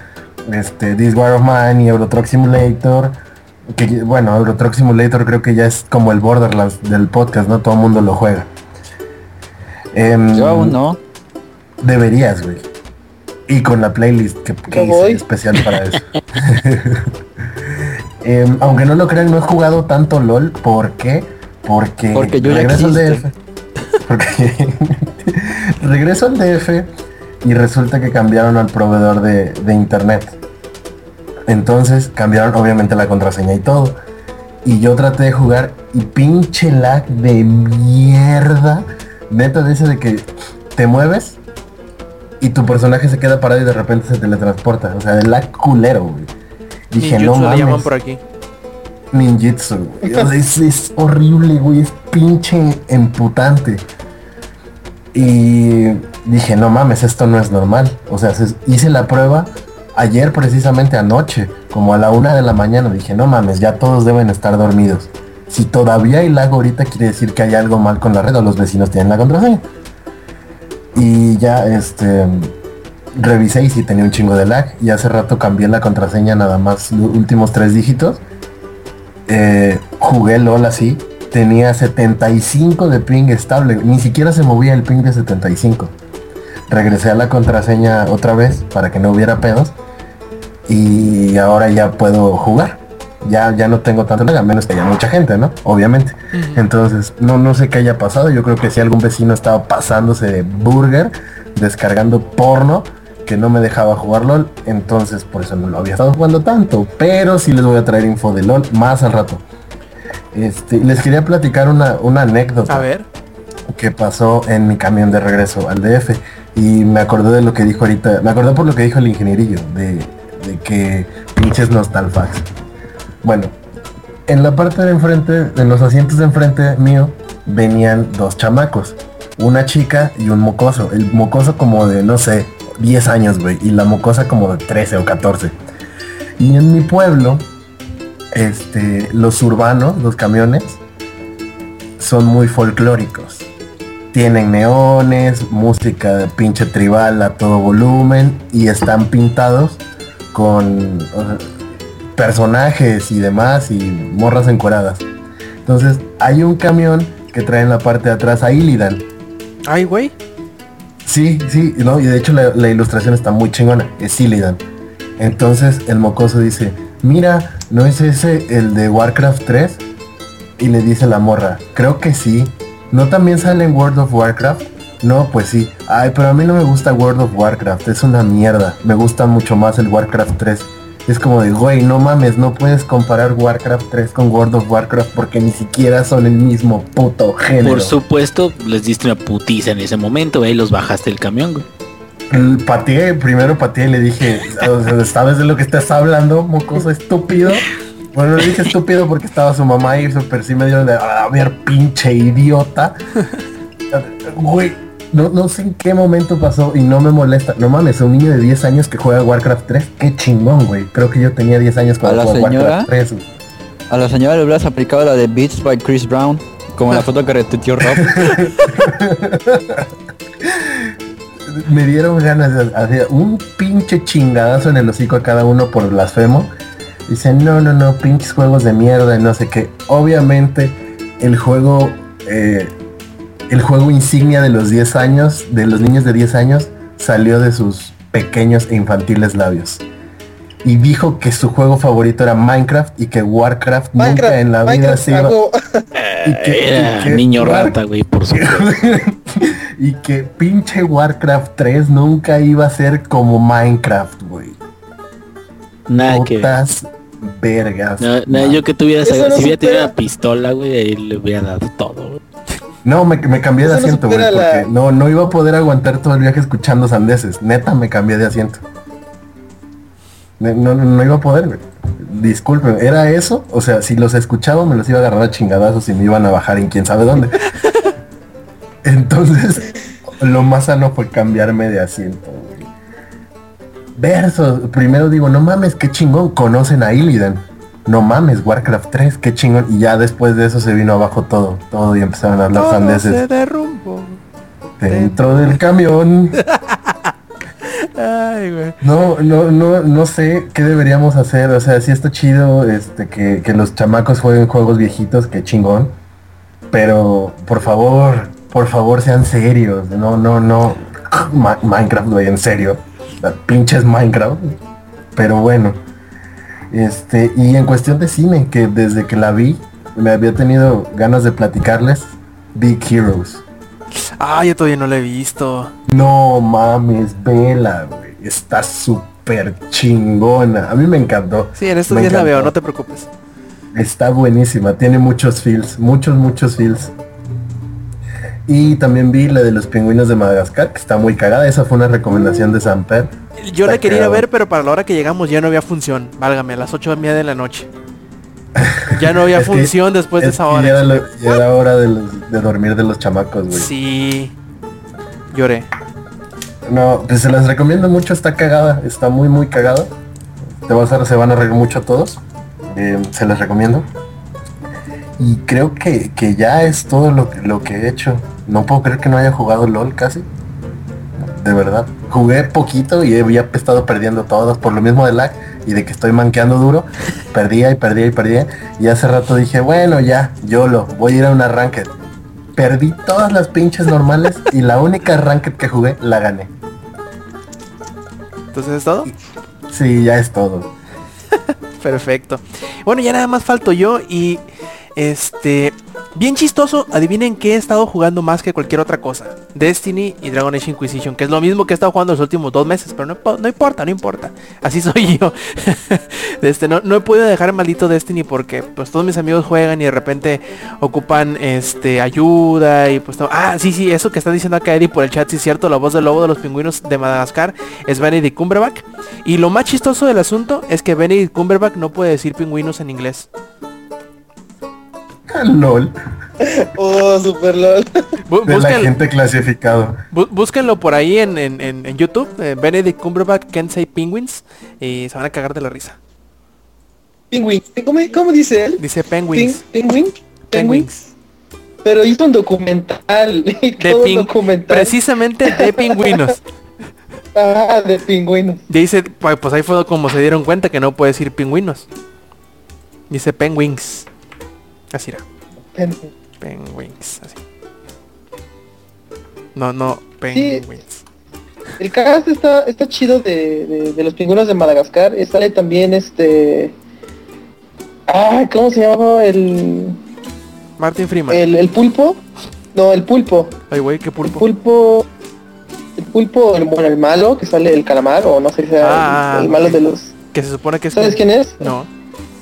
este This War of Mine y Euro Truck Simulator. Que bueno, Euro Truck Simulator creo que ya es como el Borderlands del podcast, ¿no? Todo el mundo lo juega. Em, Yo aún no. Deberías, güey. Y con la playlist que, que hice voy. especial para eso. Em, aunque no lo crean, no he jugado tanto LOL. ¿Por qué? Porque, Porque yo ya regreso al existe. DF. Porque regreso al DF y resulta que cambiaron al proveedor de, de internet. Entonces cambiaron obviamente la contraseña y todo. Y yo traté de jugar y pinche lag de mierda. Neta de ese de que te mueves y tu personaje se queda parado y de repente se teletransporta. O sea, de lag culero, güey. Dije, Ninjutsu no le llaman mames. por aquí. Ninjutsu, güey. Es, es horrible, güey. Es pinche emputante. Y dije, no mames, esto no es normal. O sea, se- hice la prueba ayer precisamente anoche, como a la una de la mañana. Dije, no mames, ya todos deben estar dormidos. Si todavía hay lag ahorita, quiere decir que hay algo mal con la red o los vecinos tienen la contraseña. Y ya, este, revisé y sí tenía un chingo de lag. Y hace rato cambié la contraseña nada más los últimos tres dígitos. Eh, jugué LOL así. Tenía 75 de ping estable. Ni siquiera se movía el ping de 75. Regresé a la contraseña otra vez para que no hubiera pedos. Y ahora ya puedo jugar. Ya, ya no tengo tanto lag, a menos que haya mucha gente, ¿no? Obviamente. Entonces, no, no sé qué haya pasado. Yo creo que si algún vecino estaba pasándose de burger, descargando porno, que no me dejaba jugar LOL. Entonces, por eso no lo había estado jugando tanto. Pero sí les voy a traer info de LOL más al rato. Este, les quería platicar una, una anécdota A ver. que pasó en mi camión de regreso al DF. Y me acordé de lo que dijo ahorita. Me acordé por lo que dijo el ingenierillo. De, de que pinches nostalfax. Bueno, en la parte de enfrente, en los asientos de enfrente mío, venían dos chamacos, una chica y un mocoso. El mocoso como de, no sé, 10 años, güey, y la mocosa como de 13 o 14. Y en mi pueblo, este, los urbanos, los camiones, son muy folclóricos. Tienen neones, música de pinche tribal a todo volumen y están pintados con o sea, personajes y demás y morras encueradas. Entonces hay un camión que trae en la parte de atrás a Illidan. Ay, güey. Sí, sí, no, y de hecho la, la ilustración está muy chingona, es Illidan. Entonces el mocoso dice, mira, ¿no es ese el de Warcraft 3? Y le dice la morra, creo que sí. ¿No también sale en World of Warcraft? No, pues sí. Ay, pero a mí no me gusta World of Warcraft, es una mierda. Me gusta mucho más el Warcraft 3. Es como de, güey, no mames, no puedes comparar Warcraft 3 con World of Warcraft porque ni siquiera son el mismo puto género. Por supuesto, les diste una putiza en ese momento, güey, y los bajaste del camión, güey. Pateé, primero pateé y le dije, ¿sabes de lo que estás hablando, mocoso estúpido? Bueno, le dije estúpido porque estaba su mamá y super sí me dio de, a ver, pinche idiota. Güey, no, no sé en qué momento pasó y no me molesta. No mames, un niño de 10 años que juega Warcraft 3, qué chingón, güey. Creo que yo tenía 10 años ¿A cuando jugaba? Warcraft 3. güey. A la señora le hubieras aplicado la de Beats by Chris Brown, como la foto que retuiteó Rob. me dieron ganas de hacer un pinche chingadazo en el hocico a cada uno por blasfemo. Dicen, no, no, no, pinches juegos de mierda y no sé qué. Obviamente, el juego, eh, el juego insignia de los 10 años, de los niños de 10 años, salió de sus pequeños e infantiles labios. Y dijo que su juego favorito era Minecraft y que Warcraft, nunca en la vida se iba... y que- Era y que niño War- rata, güey, por supuesto. y que pinche Warcraft 3 nunca iba a ser como Minecraft, güey. Nada que vergas. No, no, yo que tuviera, si no hubiera tenido una pistola, güey, ahí le hubiera dado todo, güey. No, me, me cambié de Eso no asiento, güey, la- porque no, no iba a poder aguantar todo el viaje escuchando sandeces. Neta, me cambié de asiento. No, no, no iba a poder, güey. Disculpen, ¿era eso? O sea, si los escuchaba me los iba a agarrar a chingadazos y me iban a bajar en quién sabe dónde. Entonces, lo más sano fue cambiarme de asiento, güey. Versos, primero digo, no mames, qué chingón, conocen a Illidan. No mames, Warcraft 3, qué chingón. Y ya después de eso se vino abajo todo, todo y empezaron a hablar Todo sandeces se derrumbó. dentro del camión. Ay, güey. No, no, no, no sé qué deberíamos hacer. O sea, sí está chido este que, que los chamacos jueguen juegos viejitos, qué chingón. Pero por favor, por favor sean serios. No, no, no. Minecraft, güey, en serio. La Pinches Minecraft. Pero bueno. Este, y en cuestión de cine, que desde que la vi, me había tenido ganas de platicarles. Big Heroes. Ah, yo todavía no lo he visto. No mames, vela, güey. Está súper chingona. A mí me encantó. Sí, en estos Me días la veo, no te preocupes. Está buenísima. Tiene muchos feels. Muchos, muchos feels. Y también vi la de los pingüinos de Madagascar, que está muy cagada. Esa fue una recomendación de Samper. Yo la Está quería ir a cagado. ver, pero para la hora que llegamos ya no había función. Válgame, a las ocho y media de la noche. Ya no había que- función después de es esa hora. Ya era, lo- ya era hora de, los- de dormir de los chamacos, güey. Sí. Lloré. No, pues se las recomiendo mucho, está cagada, está muy muy cagada. Te vas a, se van a reír mucho todos. Eh, se las recomiendo. Y creo que, que ya es todo lo, que- lo que he hecho. No puedo creer que no haya jugado LOL casi. De verdad. Jugué poquito y había estado perdiendo todas por lo mismo de lag y de que estoy manqueando duro. Perdía y perdía y perdía. Y hace rato dije, bueno ya, YOLO, voy a ir a un ranked. Perdí todas las pinches normales y la única ranked que jugué la gané. Entonces es todo. Sí, ya es todo. Perfecto. Bueno, ya nada más falto yo y este bien chistoso, adivinen qué he estado jugando más que cualquier otra cosa. Destiny y Dragon Age Inquisition, que es lo mismo que he estado jugando los últimos dos meses, pero no, po- no importa, no importa. Así soy yo. este, no, no he podido dejar maldito Destiny porque pues todos mis amigos juegan y de repente ocupan este ayuda y pues todo. Ah, sí, sí, eso que está diciendo acá Eddie por el chat, sí es cierto, la voz del lobo de los pingüinos de Madagascar es Benedict Cumberbatch. Y lo más chistoso del asunto es que Benedict Cumberbatch no puede decir pingüinos en inglés. LOL. Oh, super lol. Bu- De la gente clasificado. bú- búsquenlo por ahí en, en- en- en YouTube. eh, Benedict Cumberbatch Say Penguins. Y se van a cagar de la risa. Penguin. ¿Cómo, cómo dice él? Dice Penguins. Penguin. Penguin. Pero hizo un documental. y De todo un pin- documental. precisamente de pingüinos. Ah, de pingüinos. Dice, pu- pues ahí fue como se dieron cuenta que no puede decir pingüinos. Dice penguins. Así era. Penguin. Penguins. Así. No, no, penguins. El cast está, está chido de, de, de los pingüinos de Madagascar. Sale también este. Ah, ¿cómo se llamaba? El, Martin Freeman. el, el pulpo. No, el pulpo. Ay, güey, qué El pulpo. pulpo. El pulpo, el, bueno, el malo, que sale el calamar, o no sé si sea Ah, el, el malo de los. Que se supone que es... ¿Sabes quién es? No.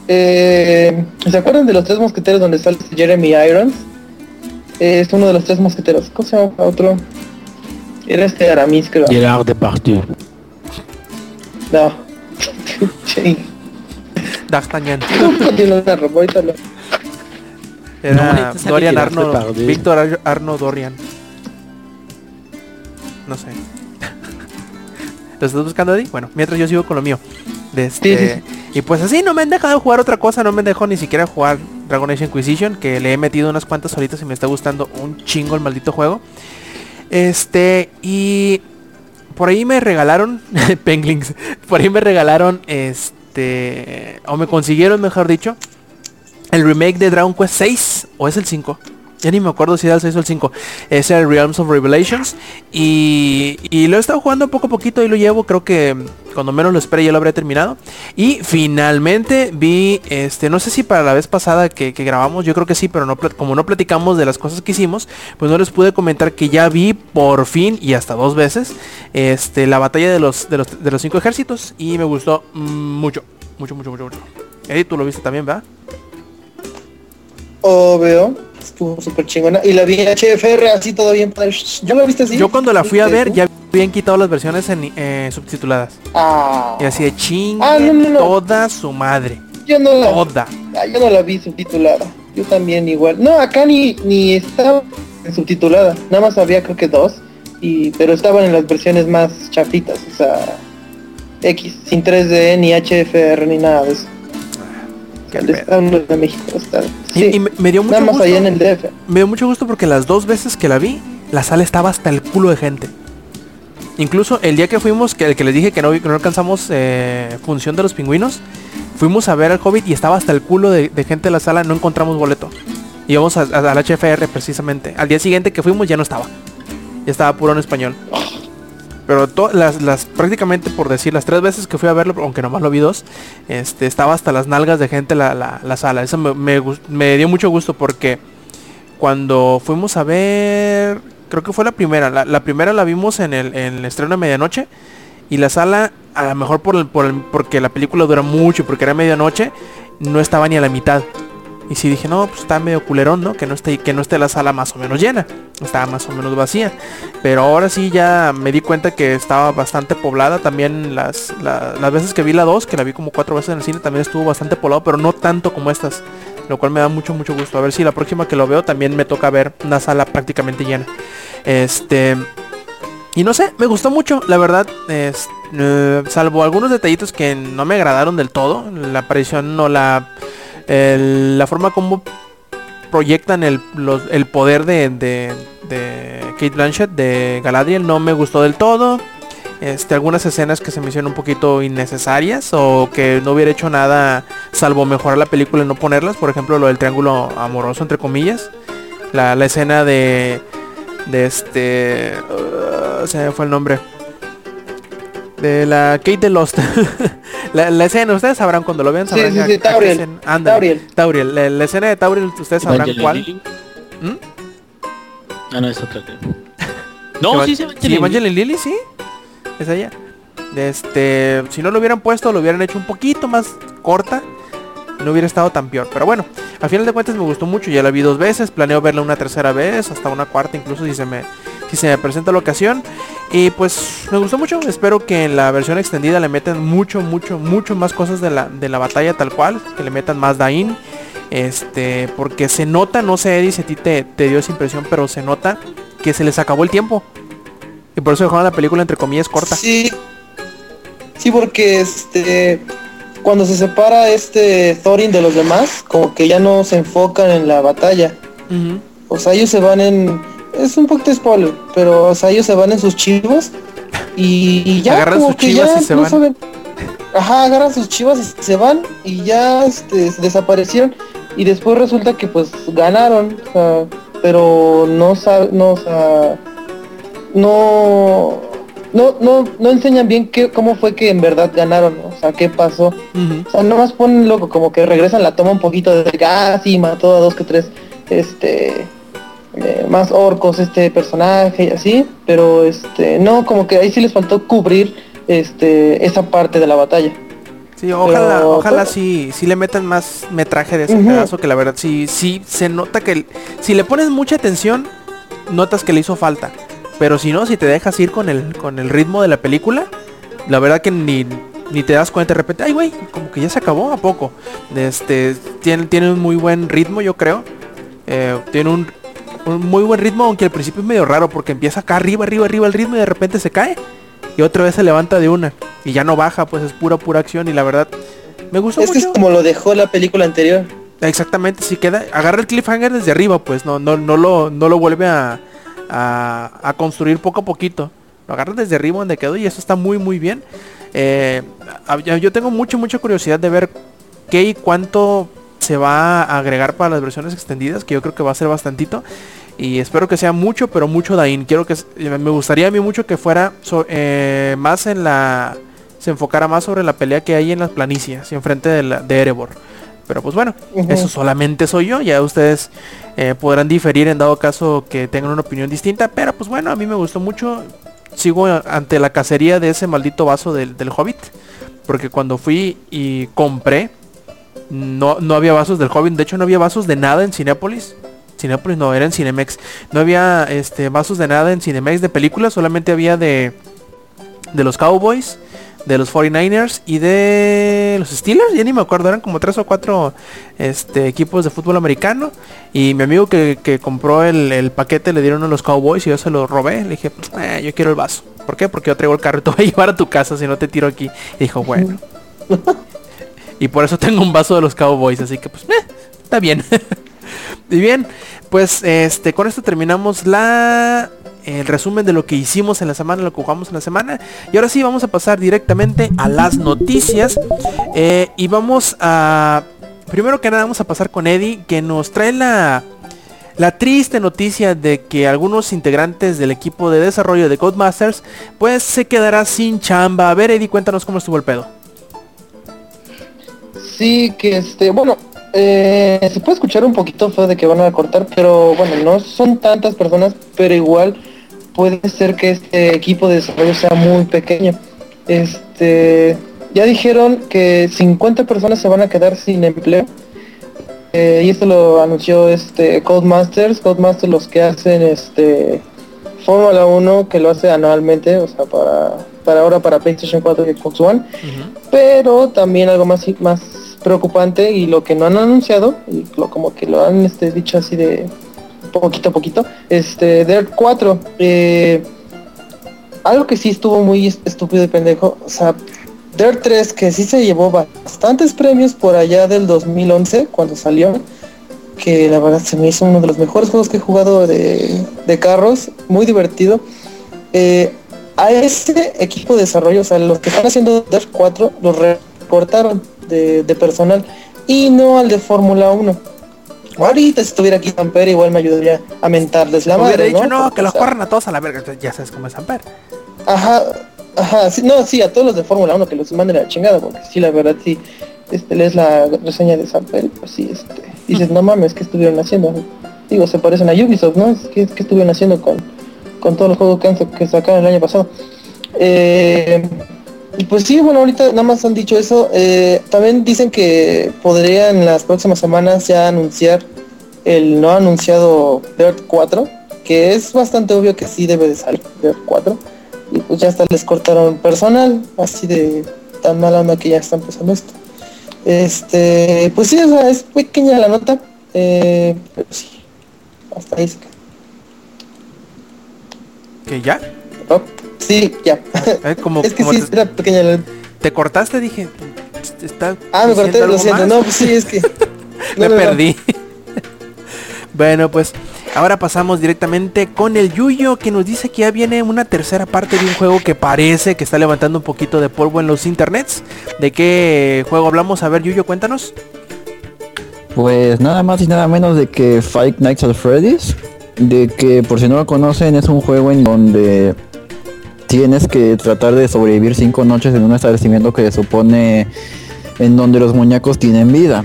Eh, ¿Se acuerdan de los tres mosqueteros donde sale Jeremy Irons? Eh, es uno de los tres mosqueteros. ¿Cómo se llama otro? Era este Aramis, creo. Gerard Depardieu. No. D'Artagnan. Era No, Dorian Arno. Víctor Ar- Arno Dorian. No sé. ¿Lo estás buscando, Eddie? Bueno, mientras yo sigo con lo mío. De este, Sí, sí, Y pues así, no me han dejado jugar otra cosa, no me dejado ni siquiera jugar Dragon Age Inquisition, que le he metido unas cuantas horitas y me está gustando un chingo el maldito juego. Este, y por ahí me regalaron, Penglings, por ahí me regalaron, este, o me consiguieron, mejor dicho, el remake de Dragon Quest 6, o es el 5. Ya ni me acuerdo si era el 6 o el 5. Es el Realms of Revelations. Y, y lo he estado jugando poco a poquito y lo llevo. Creo que cuando menos lo espere ya lo habré terminado. Y finalmente vi, este, no sé si para la vez pasada que, grabamos, yo creo que sí, pero no como no platicamos de las cosas que hicimos, pues no les pude comentar que ya vi por fin y hasta dos veces este, la batalla de los, de los, de los cinco ejércitos. Y me gustó mucho, mucho, mucho, mucho, mucho. Eddie, tú lo viste también, ¿verdad? Obvio. Estuvo súper chingona. Y la vi en HFR así todo bien padre. ¿Yo la viste así? Yo cuando la fui a ver ya habían quitado las versiones en, eh, subtituladas. Ah. Y así de ching Ah, no, no, no. toda su madre. Yo no la, Toda. ah, yo no la vi subtitulada. Yo también igual. No, acá ni, ni estaba subtitulada. Nada más había creo que dos. Y, pero estaban en las versiones más chafitas. O sea, X, sin 3D, ni HFR, ni nada de eso. Qué El pedo. de, de México está. Y, Sí, y me, me dio mucho gusto. allá en el DF. Me dio mucho gusto porque las dos veces que la vi, la sala estaba hasta el culo de gente. Incluso el día que fuimos, que el que les dije que no, que no alcanzamos eh, función de los pingüinos, fuimos a ver al Hobbit y estaba hasta el culo de, de gente en la sala, no encontramos boleto. Íbamos al HFR precisamente. Al día siguiente que fuimos ya no estaba. Ya estaba puro en español. Pero las, prácticamente por decir las tres veces que fui a verlo, aunque nomás lo vi dos, este estaba hasta las nalgas de gente la, la, la sala. Eso me, me, dio mucho gusto porque cuando fuimos a ver, creo que fue la primera, la, primera la vimos en el, en el estreno de medianoche y la sala, a lo mejor por el, por el- porque la película dura mucho y porque era medianoche, no estaba ni a la mitad. Y sí dije, no, pues está medio culerón, ¿no? Que no esté, que no esté la sala más o menos llena. Estaba más o menos vacía. Pero ahora sí ya me di cuenta que estaba bastante poblada. También las, la- las veces que vi la 2, que la vi como cuatro veces en el cine, también estuvo bastante poblado, pero no tanto como estas. Lo cual me da mucho, mucho gusto. A ver si la próxima que lo veo también me toca ver una sala prácticamente llena. Este... Y no sé, me gustó mucho, la verdad, es, eh, salvo algunos detallitos que no me agradaron del todo, la aparición o la, la forma como proyectan el, el poder de, de, de Kate Blanchett, de Galadriel, no me gustó del todo. Este, algunas escenas que se me hicieron un poquito innecesarias o que no hubiera hecho nada salvo mejorar la película y no ponerlas. Por ejemplo, lo del triángulo amoroso, entre comillas. La, la escena de, de este... uh, se me fue el nombre. De la Kate de Lost. la, la escena, ustedes sabrán cuando lo vean. Sí, Sabrán sí, sí, a qué Tauriel, escena- ándale. Tauriel. Tauriel. La, la escena de Tauriel, ustedes sabrán Evangeline cuál. ¿Mm? Ah, no, es otra. No, sí, sí, sí, Evangeline Lilly, sí. Es ella. Este, si no lo hubieran puesto, lo hubieran hecho un poquito más corta. No hubiera estado tan peor. Pero bueno, al final de cuentas me gustó mucho. Ya la vi dos veces. Planeo verla una tercera vez, hasta una cuarta, incluso si se me, si se me presenta la ocasión. Y pues me gustó mucho. Espero que en la versión extendida le metan mucho, mucho, mucho más cosas de la, de la batalla tal cual. Que le metan más Dain. Este, porque se nota, no sé Eddie si a ti te, te dio esa impresión, pero se nota que se les acabó el tiempo. Y por eso dejaron la película entre comillas corta. Sí. Sí, porque este cuando se separa este Thorin de los demás, como que ya no se enfocan en la batalla. O sea, ellos se van en es un poquito de spoiler, pero o sea, ellos se van en sus chivos y, y ya Agarran como sus que chivas ya y se no van. saben. Ajá, agarran sus chivas y se van y ya este, desaparecieron y después resulta que pues ganaron, o sea, pero no sa- no, o sea, no no no no enseñan bien qué cómo fue que en verdad ganaron, o sea, qué pasó. O sea, nomás ponen loco, como que regresan la toma un poquito de que, ah, sí, mató a dos que tres, este, eh, más orcos este personaje y así, pero este, no, como que ahí sí les faltó cubrir este, esa parte de la batalla. Sí, ojalá, Pero- ojalá sí, sí le metan más metraje de ese Ujú. pedazo que la verdad sí, sí se nota que el- si le pones mucha atención, notas que le hizo falta. Pero si no, si te dejas ir con el, con el ritmo de la película, la verdad que ni, ni te das cuenta de repente, ay güey, como que ya se acabó a poco. Este, tiene, tiene un muy buen ritmo, yo creo. Eh, tiene un, un muy buen ritmo, aunque al principio es medio raro porque empieza acá arriba, arriba, arriba el ritmo y de repente se cae. Y otra vez se levanta de una. Y ya no baja, pues es pura, pura acción. Y la verdad, me gustó Es que es mucho. como lo dejó la película anterior. Exactamente, si queda, agarra el cliffhanger desde arriba, pues no, no, no lo, no lo vuelve a, a, a construir poco a poquito. Lo agarra desde arriba donde quedó y eso está muy muy bien. Eh, yo tengo mucha mucha curiosidad de ver qué y cuánto se va a agregar para las versiones extendidas, que yo creo que va a ser bastantito. Y espero que sea mucho, pero mucho Dain. Quiero que eh, me gustaría a mí mucho que fuera eh, más en la se enfocara más sobre la pelea que hay en las planicias y enfrente de, de Erebor. Pero pues bueno, eso solamente soy yo. Ya ustedes eh, podrán diferir en dado caso que tengan una opinión distinta. Pero pues bueno, a mí me gustó mucho. Sigo ante la cacería de ese maldito vaso del, del Hobbit. Porque cuando fui y compré, no, no había vasos del Hobbit. De hecho, no había vasos de nada en Cinépolis. Cinépolis no, era en Cinemex. No había este, vasos de nada en Cinemex de películas. Solamente había de, de los Cowboys, de los 49ers y de los Steelers. Ya ni me acuerdo, eran como tres o cuatro este, equipos de fútbol americano. Y mi amigo que, que compró el, el paquete le dieron a los Cowboys y yo se lo robé. Le dije, "Eh, yo quiero el vaso. ¿Por qué? Porque yo traigo el carro y te voy a llevar a tu casa si no te tiro aquí. Y dijo, bueno. y por eso tengo un vaso de los Cowboys. Así que pues, eh, está bien. y bien, pues este con esto terminamos la el resumen de lo que hicimos en la semana, lo que jugamos en la semana. Y ahora sí vamos a pasar directamente a las noticias. Eh, y vamos a... Primero que nada vamos a pasar con Eddie, que nos trae la, la triste noticia de que algunos integrantes del equipo de desarrollo de Codemasters, pues se quedará sin chamba. A ver Eddie, cuéntanos cómo estuvo el pedo. Sí, que este, bueno, eh, se puede escuchar un poquito feo de que van a cortar, pero bueno, no son tantas personas, pero igual puede ser que este equipo de desarrollo sea muy pequeño. Este, ya dijeron que 50 personas se van a quedar sin empleo. Eh, y esto lo anunció este Codemasters, Codemasters los que hacen este Fórmula 1 que lo hace anualmente, o sea, para, para ahora para PlayStation 4 y Xbox One pero también algo más más preocupante y lo que no han anunciado y lo como que lo han este, dicho así de poquito a poquito este Dirt 4 eh, algo que sí estuvo muy est- estúpido y pendejo o sea Dirt 3 que sí se llevó bastantes premios por allá del 2011 cuando salió que la verdad se me hizo uno de los mejores juegos que he jugado de, de carros muy divertido eh, a ese equipo de desarrollo, o sea, los que están haciendo Dirt 4, los recortaron de, de personal y no al de Fórmula 1. Ahorita si estuviera aquí Amper igual me ayudaría a mentarles la Hubiera madre, dicho, no, Porque, que los corran a todos a la verga. Ya sabes cómo es Amper. Ajá, ajá, sí, no, sí, a todos los de Fórmula 1 que los manden a la chingada, porque sí, la verdad, sí, este, lees la reseña de Samper, pues sí, este, dices, no mames, ¿qué estuvieron haciendo? Digo, se parecen a Ubisoft, ¿no? ¿Qué, qué estuvieron haciendo con, con todos los juegos que, han que sacaron el año pasado? Eh, pues sí, bueno, ahorita nada más han dicho eso. Eh, también dicen que podrían en las próximas semanas ya anunciar el no anunciado Dirt 4, que es bastante obvio que sí debe de salir Dirt 4. Y pues ya hasta les cortaron personal, así de tan mala onda que ya está empezando esto. Este, pues sí, o sea, es pequeña la nota. Eh, pero sí. Hasta ahí se queda. ¿Que ya? Oh, sí, ya. Eh, como, es que como sí, te, era pequeña la te cortaste, dije. Está Ah, me corté, lo siento. más. No, pues sí, es que. Me no, no, no. perdí. bueno, pues ahora pasamos directamente con el Yuyo que nos dice que ya viene una tercera parte de un juego que parece que está levantando un poquito de polvo en los internets. ¿De qué juego hablamos? A ver, Yuyo, cuéntanos. Pues nada más y nada menos de que Five Nights at Freddy's, de que por si no lo conocen es un juego en donde tienes que tratar de sobrevivir cinco noches en un establecimiento que se supone en donde los muñecos tienen vida.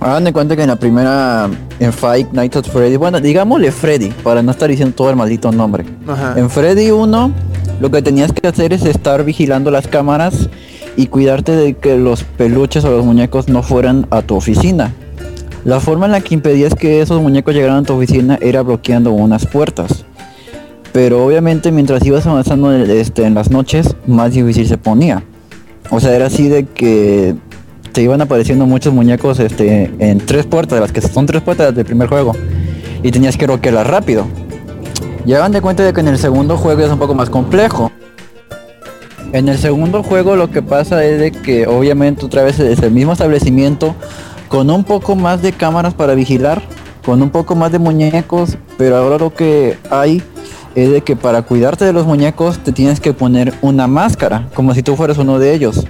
Hagan de cuenta que en la primera, en Five Nights at Freddy, bueno, digámosle Freddy, para no estar diciendo todo el maldito nombre. Ajá. En Freddy 1, lo que tenías que hacer es estar vigilando las cámaras y cuidarte de que los peluches o los muñecos no fueran a tu oficina. La forma en la que impedías que esos muñecos llegaran a tu oficina era bloqueando unas puertas. Pero obviamente mientras ibas avanzando en, este, en las noches, más difícil se ponía. O sea, era así de que te iban apareciendo muchos muñecos este, en tres puertas, las que son tres puertas del primer juego. Y tenías que bloquearlas rápido. Y hagan de cuenta de que en el segundo juego es un poco más complejo. En el segundo juego lo que pasa es de que obviamente otra vez es el mismo establecimiento con un poco más de cámaras para vigilar, con un poco más de muñecos, pero ahora lo que hay es de que para cuidarte de los muñecos te tienes que poner una máscara, como si tú fueras uno de ellos.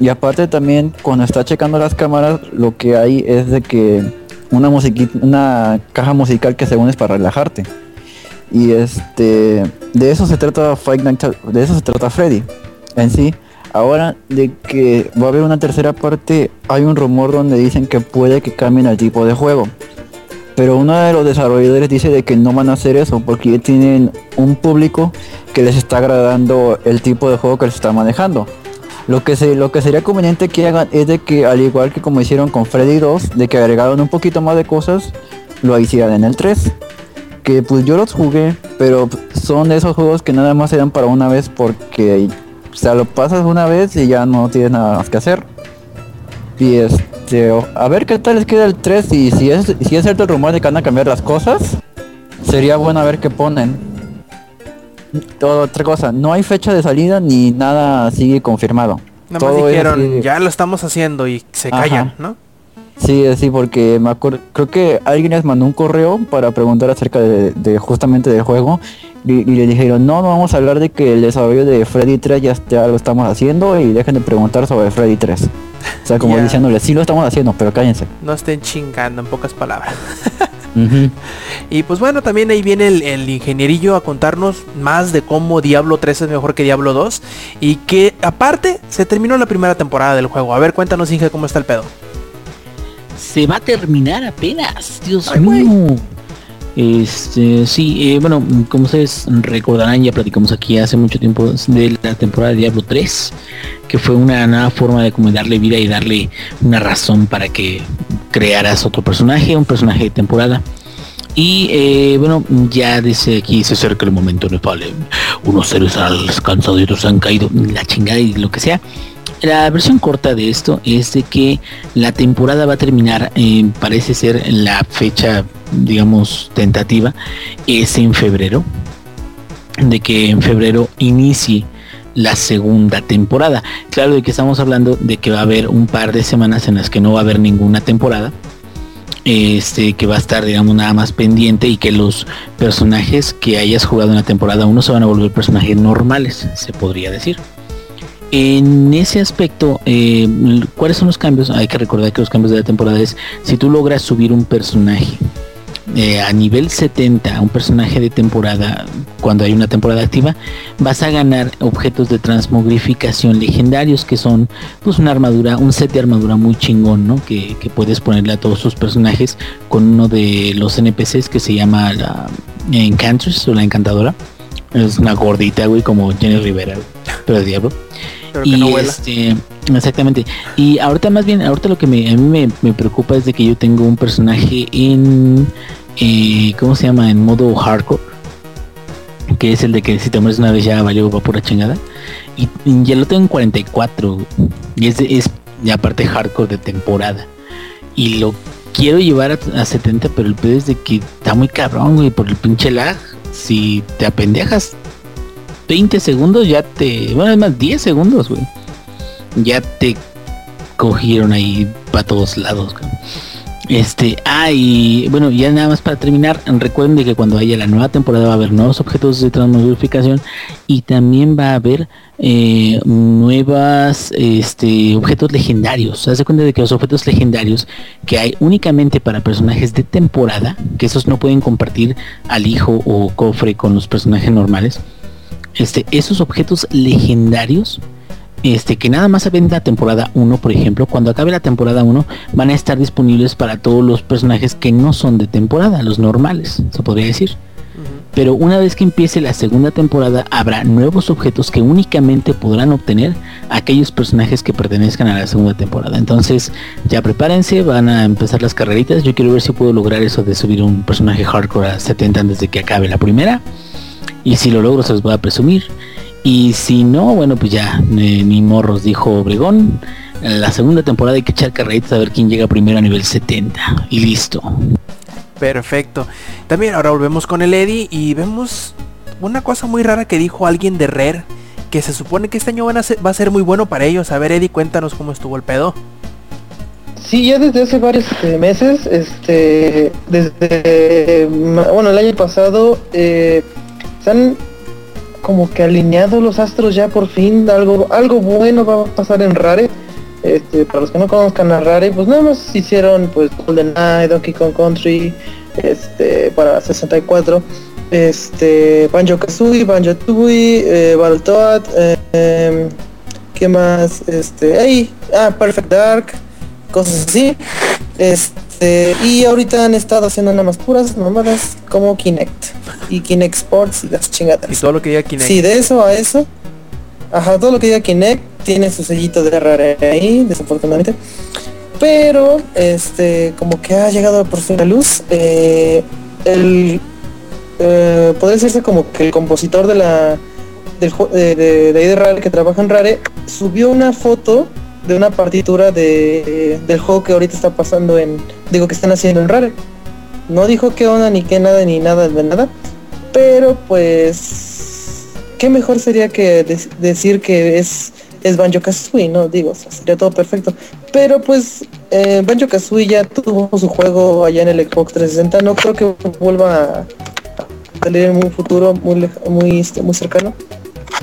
Y aparte también cuando está checando las cámaras lo que hay es de que una musiquita, una caja musical que según es para relajarte. Y este de eso se trata Five Nights at- de eso se trata Freddy en sí. Ahora de que va a haber una tercera parte, hay un rumor donde dicen que puede que cambien el tipo de juego. Pero uno de los desarrolladores dice de que no van a hacer eso porque tienen un público que les está agradando el tipo de juego que les está manejando. Lo que, se, lo que sería conveniente que hagan es de que al igual que como hicieron con Freddy 2, de que agregaron un poquito más de cosas, lo hicieran en el 3. Que pues yo los jugué, pero son esos juegos que nada más se dan para una vez porque o sea, lo pasas una vez y ya no tienes nada más que hacer. Y este, o- a ver qué tal les queda el 3 y si es, si es cierto el rumor de que van a cambiar las cosas, sería bueno a ver qué ponen. Todo- otra cosa, no hay fecha de salida ni nada sigue confirmado. Nada más dijeron, así ya lo estamos haciendo y se Ajá. callan, ¿no? Sí, sí, porque me acuerdo, creo que alguien les mandó un correo para preguntar acerca de, de justamente del juego y, y le dijeron, no, no vamos a hablar de que el desarrollo de Freddy 3 ya, ya lo estamos haciendo y dejen de preguntar sobre Freddy 3. O sea, como Ya. diciéndole, sí lo estamos haciendo, pero cállense. No estén chingando en pocas palabras. Y pues bueno, también ahí viene el, el ingenierillo a contarnos más de cómo Diablo 3 es mejor que Diablo 2 y que aparte se terminó la primera temporada del juego. A ver, cuéntanos Inge cómo está el pedo. Se va a terminar apenas, Dios mío. Este, sí, eh, bueno, como ustedes recordarán, ya platicamos aquí hace mucho tiempo de la temporada de Diablo 3, que fue una nueva forma de como darle vida y darle una razón para que crearas otro personaje, un personaje de temporada. Y eh, bueno, ya desde aquí se acerca el momento Nepal. Unos seres han descansado y otros han caído. La chingada y lo que sea. La versión corta de esto es de que la temporada va a terminar, eh, parece ser la fecha, digamos, tentativa, es en febrero. De que en febrero inicie la segunda temporada. Claro de que estamos hablando de que va a haber un par de semanas en las que no va a haber ninguna temporada. Este que va a estar digamos nada más pendiente y que los personajes que hayas jugado en la temporada 1 se van a volver personajes normales, se podría decir. En ese aspecto, eh, ¿cuáles son los cambios? Hay que recordar que los cambios de la temporada es si tú logras subir un personaje eh, a nivel 70, un personaje de temporada, cuando hay una temporada activa, vas a ganar objetos de transmogrificación legendarios que son pues una armadura, un set de armadura muy chingón, ¿no? Que, que puedes ponerle a todos tus personajes con uno de los NPCs que se llama la Encantress o la encantadora. Es una gordita, güey, como Jenny Rivera, pero diablo. Pero que y no este, exactamente. Y ahorita más bien, ahorita lo que me, a mí me, me preocupa es de que yo tengo un personaje en, eh, ¿cómo se llama? En modo hardcore. Que es el de que si te mueres una vez ya valió va pura chingada. Y, y ya lo tengo en 44. güey. Y es, de- es y aparte hardcore de temporada. Y lo quiero llevar a, a 70, pero el pedo es de que está muy cabrón, güey, por el pinche lag. Si te apendejas 20 segundos, ya te... Bueno, es más, 10 segundos, güey. Ya te cogieron ahí para todos lados. Este, ah, y bueno, ya nada más para terminar, recuerden de que cuando haya la nueva temporada va a haber nuevos objetos de transmogrificación y también va a haber eh, nuevas este, objetos legendarios. Se hace cuenta de que los objetos legendarios que hay únicamente para personajes de temporada, que esos no pueden compartir al hijo o cofre con los personajes normales. Este, esos objetos legendarios este, que nada más se ven la temporada 1, por ejemplo, cuando acabe la temporada 1, van a estar disponibles para todos los personajes que no son de temporada, los normales, se podría decir. Pero una vez que empiece la segunda temporada, habrá nuevos objetos que únicamente podrán obtener aquellos personajes que pertenezcan a la segunda temporada. Entonces, ya prepárense, van a empezar las carreritas. Yo quiero ver si puedo lograr eso de subir un personaje hardcore a 70 antes de que acabe la primera. Y si lo logro, se los voy a presumir. Y si no, bueno, pues ya, eh, ni morros, dijo Obregón. En la segunda temporada hay que echar carreritas a ver quién llega primero a nivel 70. Y listo. Perfecto. También ahora volvemos con el Eddie y vemos una cosa muy rara que dijo alguien de Rare. Que se supone que este año van a ser- va a ser muy bueno para ellos. A ver Eddie, cuéntanos cómo estuvo el pedo. Sí, ya desde hace varios este, meses, este, desde, ma- bueno, el año pasado, eh, han como que alineado los astros ya por fin, algo, algo bueno va a pasar en Rare. Este, para los que no conozcan a Rare, pues nada más hicieron pues GoldenEye, Donkey Kong Country, este, para 64, este, Banjo Kazooie, Banjo Tooie, eh, em, ¿qué más? Este, ahí, ah, Perfect Dark, cosas así. Este, y ahorita han estado haciendo nada más puras mamadas como Kinect y Kinect Sports y las Y chingadas. todo lo que diga Kinect. Sí, de eso a eso. Ajá, todo lo que diga Kinect tiene su sellito de rare ahí, desafortunadamente. Pero, este, como que ha llegado por fin a luz. eh, el eh, podría decirse como que el compositor de la del de, de, de de Rare que trabaja en Rare subió una foto de una partitura de, del juego que ahorita está pasando en digo que están haciendo en Rare. No dijo qué onda ni qué nada ni nada de nada pero pues qué mejor sería que decir que es es Banjo Kazooie no digo sería todo perfecto. Pero pues eh, Banjo Kazooie ya tuvo su juego allá en el Xbox 360 no creo que vuelva a salir en un futuro muy muy este, muy cercano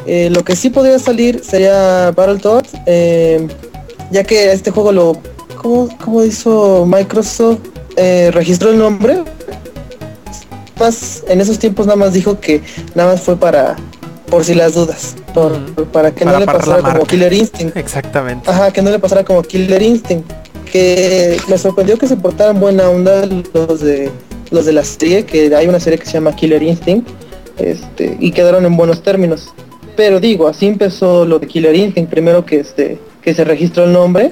eh, lo que sí podría salir sería Battletoads, eh, ya que este juego lo... ¿Cómo, cómo hizo Microsoft? Eh, registró el nombre. Más, en esos tiempos nada más dijo que nada más fue para... Por si las dudas. por-. Para que Para no le pasara como marca. Killer Instinct. Exactamente. Ajá, que no le pasara como Killer Instinct. Que me sorprendió que se portaran buena onda los de los de la serie, que hay una serie que se llama Killer Instinct, este, y quedaron en buenos términos. Pero digo, así empezó lo de Killer Instinct, primero que este, que se registró el nombre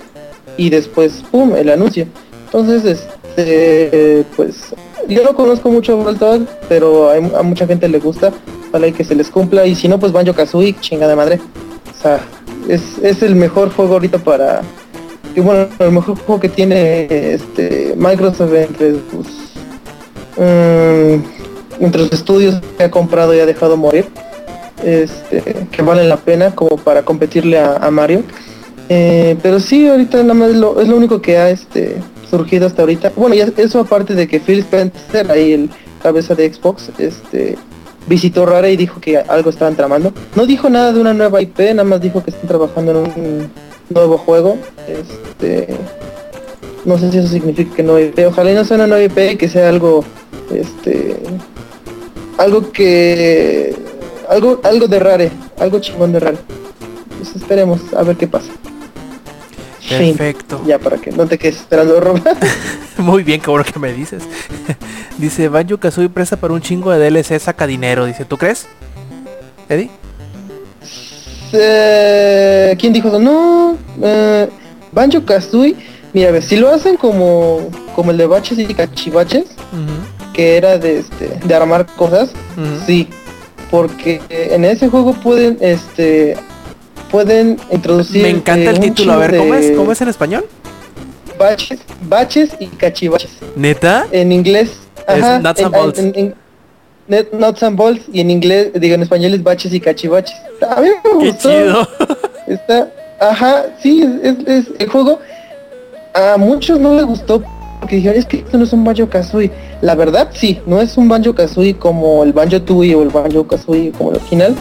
y después pum, el anuncio. Entonces, este, pues, yo no conozco mucho Battletoads, pero hay- a mucha gente le gusta, y que se les cumpla, y si no, pues Banjo Kazooie, chinga de madre. O sea, es, es el mejor juego ahorita para y bueno el mejor juego que tiene este Microsoft entre sus mm, entre los estudios que ha comprado y ha dejado morir este que valen la pena como para competirle a, Mario Eh, pero sí ahorita nada más lo, es lo único que ha este surgido hasta ahorita bueno ya eso aparte de que Phil Spencer ahí el cabeza de Xbox este visitó Rare y dijo que algo estaban tramando. No dijo nada de una nueva IP, nada más dijo que están trabajando en un nuevo juego. Este no sé si eso significa que no IP. Ojalá y no sea una nueva IP que sea algo este algo que algo algo de Rare, algo chingón de Rare. Pues esperemos a ver qué pasa. Perfecto. Ya para que no te quedes esperando Rob. Muy bien, qué bueno que me dices. dice Banjo Kazooie presa para un chingo de DLC saca dinero. Dice, ¿tú crees? Eddie? Eh, ¿Quién dijo eso? No, eh, Banjo Kazooie. Mira, a ver, si lo hacen como como el de baches y cachivaches, que era de este de armar cosas, Ujú. sí, porque en ese juego pueden este pueden introducir. Me encanta eh, el un título. A ver, ¿cómo es? ¿Cómo es en español? Baches, baches y cachivaches. ¿Neta? En inglés. Es Ajá, nuts en- and bolts. en- en- net- nuts and bolts y en inglés, digo en español es baches y cachivaches. A mí me Qué gustó. chido. Está, ajá, sí, es, es- el juego a muchos no les gustó porque dijeron es que esto no es un Banjo Kazooie. La verdad sí, no es un Banjo Kazooie como el Banjo Tooie o el Banjo Kazooie como el original,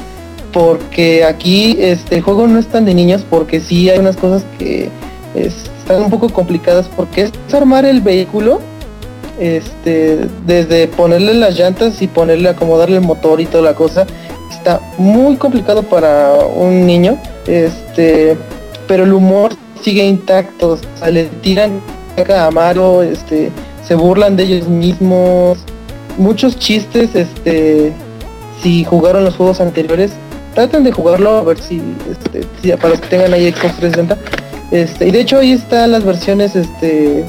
porque aquí este el juego no es tan de niños porque sí hay unas cosas que es- están un poco complicadas porque es armar el vehículo este desde ponerle las llantas y ponerle acomodarle el motor y toda la cosa está muy complicado para un niño este pero el humor sigue intacto o le tiran a Amaro este se burlan de ellos mismos. Muchos chistes este si jugaron los juegos anteriores traten de jugarlo a ver si, este, para los que tengan ahí Xbox 360 este y de hecho ahí están las versiones este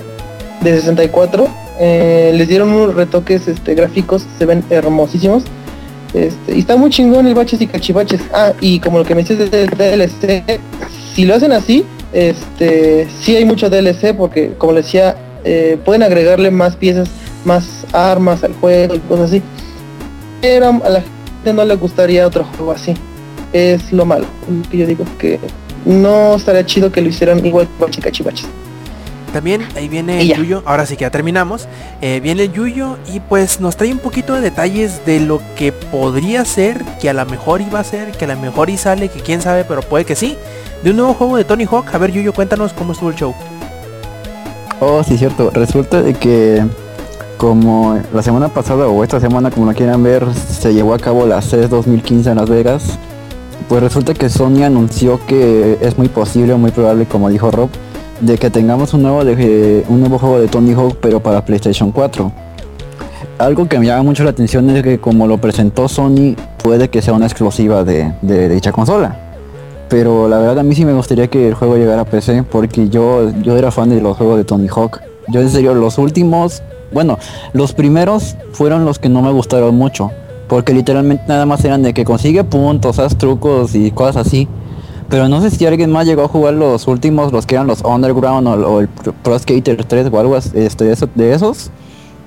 de 64 eh, les dieron unos retoques este gráficos se ven hermosísimos. Este, y está muy chingón el baches y cachivaches. Ah, y como lo que me dices del DLC, si lo hacen así, este, sí hay mucho DLC porque como les decía, eh, pueden agregarle más piezas, más armas al juego y cosas así. Pero a la gente no le gustaría otro juego así. Es lo malo, yo digo que no estaría chido que lo hicieran igual que baches y cachivaches. También ahí viene el. Yuyo, ahora sí que ya terminamos. Eh, viene el Yuyo y pues nos trae un poquito de detalles de lo que podría ser, que a lo mejor iba a ser, que a lo mejor y sale, que quién sabe, pero puede que sí. De un nuevo juego de Tony Hawk. A ver Yuyo, cuéntanos cómo estuvo el show. Oh, sí, cierto. Resulta de que como la semana pasada o esta semana, como lo quieran ver, se llevó a cabo la CES 2015 en Las Vegas. Pues resulta que Sony anunció que es muy posible, muy probable, como dijo Rob, de que tengamos un nuevo, de, un nuevo juego de Tony Hawk, pero para PlayStation 4. Algo que me llama mucho la atención es que como lo presentó Sony, puede que sea una exclusiva de, de dicha consola. Pero la verdad a mí sí me gustaría que el juego llegara a PC porque yo, yo era fan de los juegos de Tony Hawk. Yo en serio, los últimos, bueno, los primeros fueron los que no me gustaron mucho. Porque literalmente nada más eran de que consigue puntos, haz trucos y cosas así. Pero no sé si alguien más llegó a jugar los últimos, los que eran los Underground o, o el Pro Skater 3 o algo así, este, eso- de esos.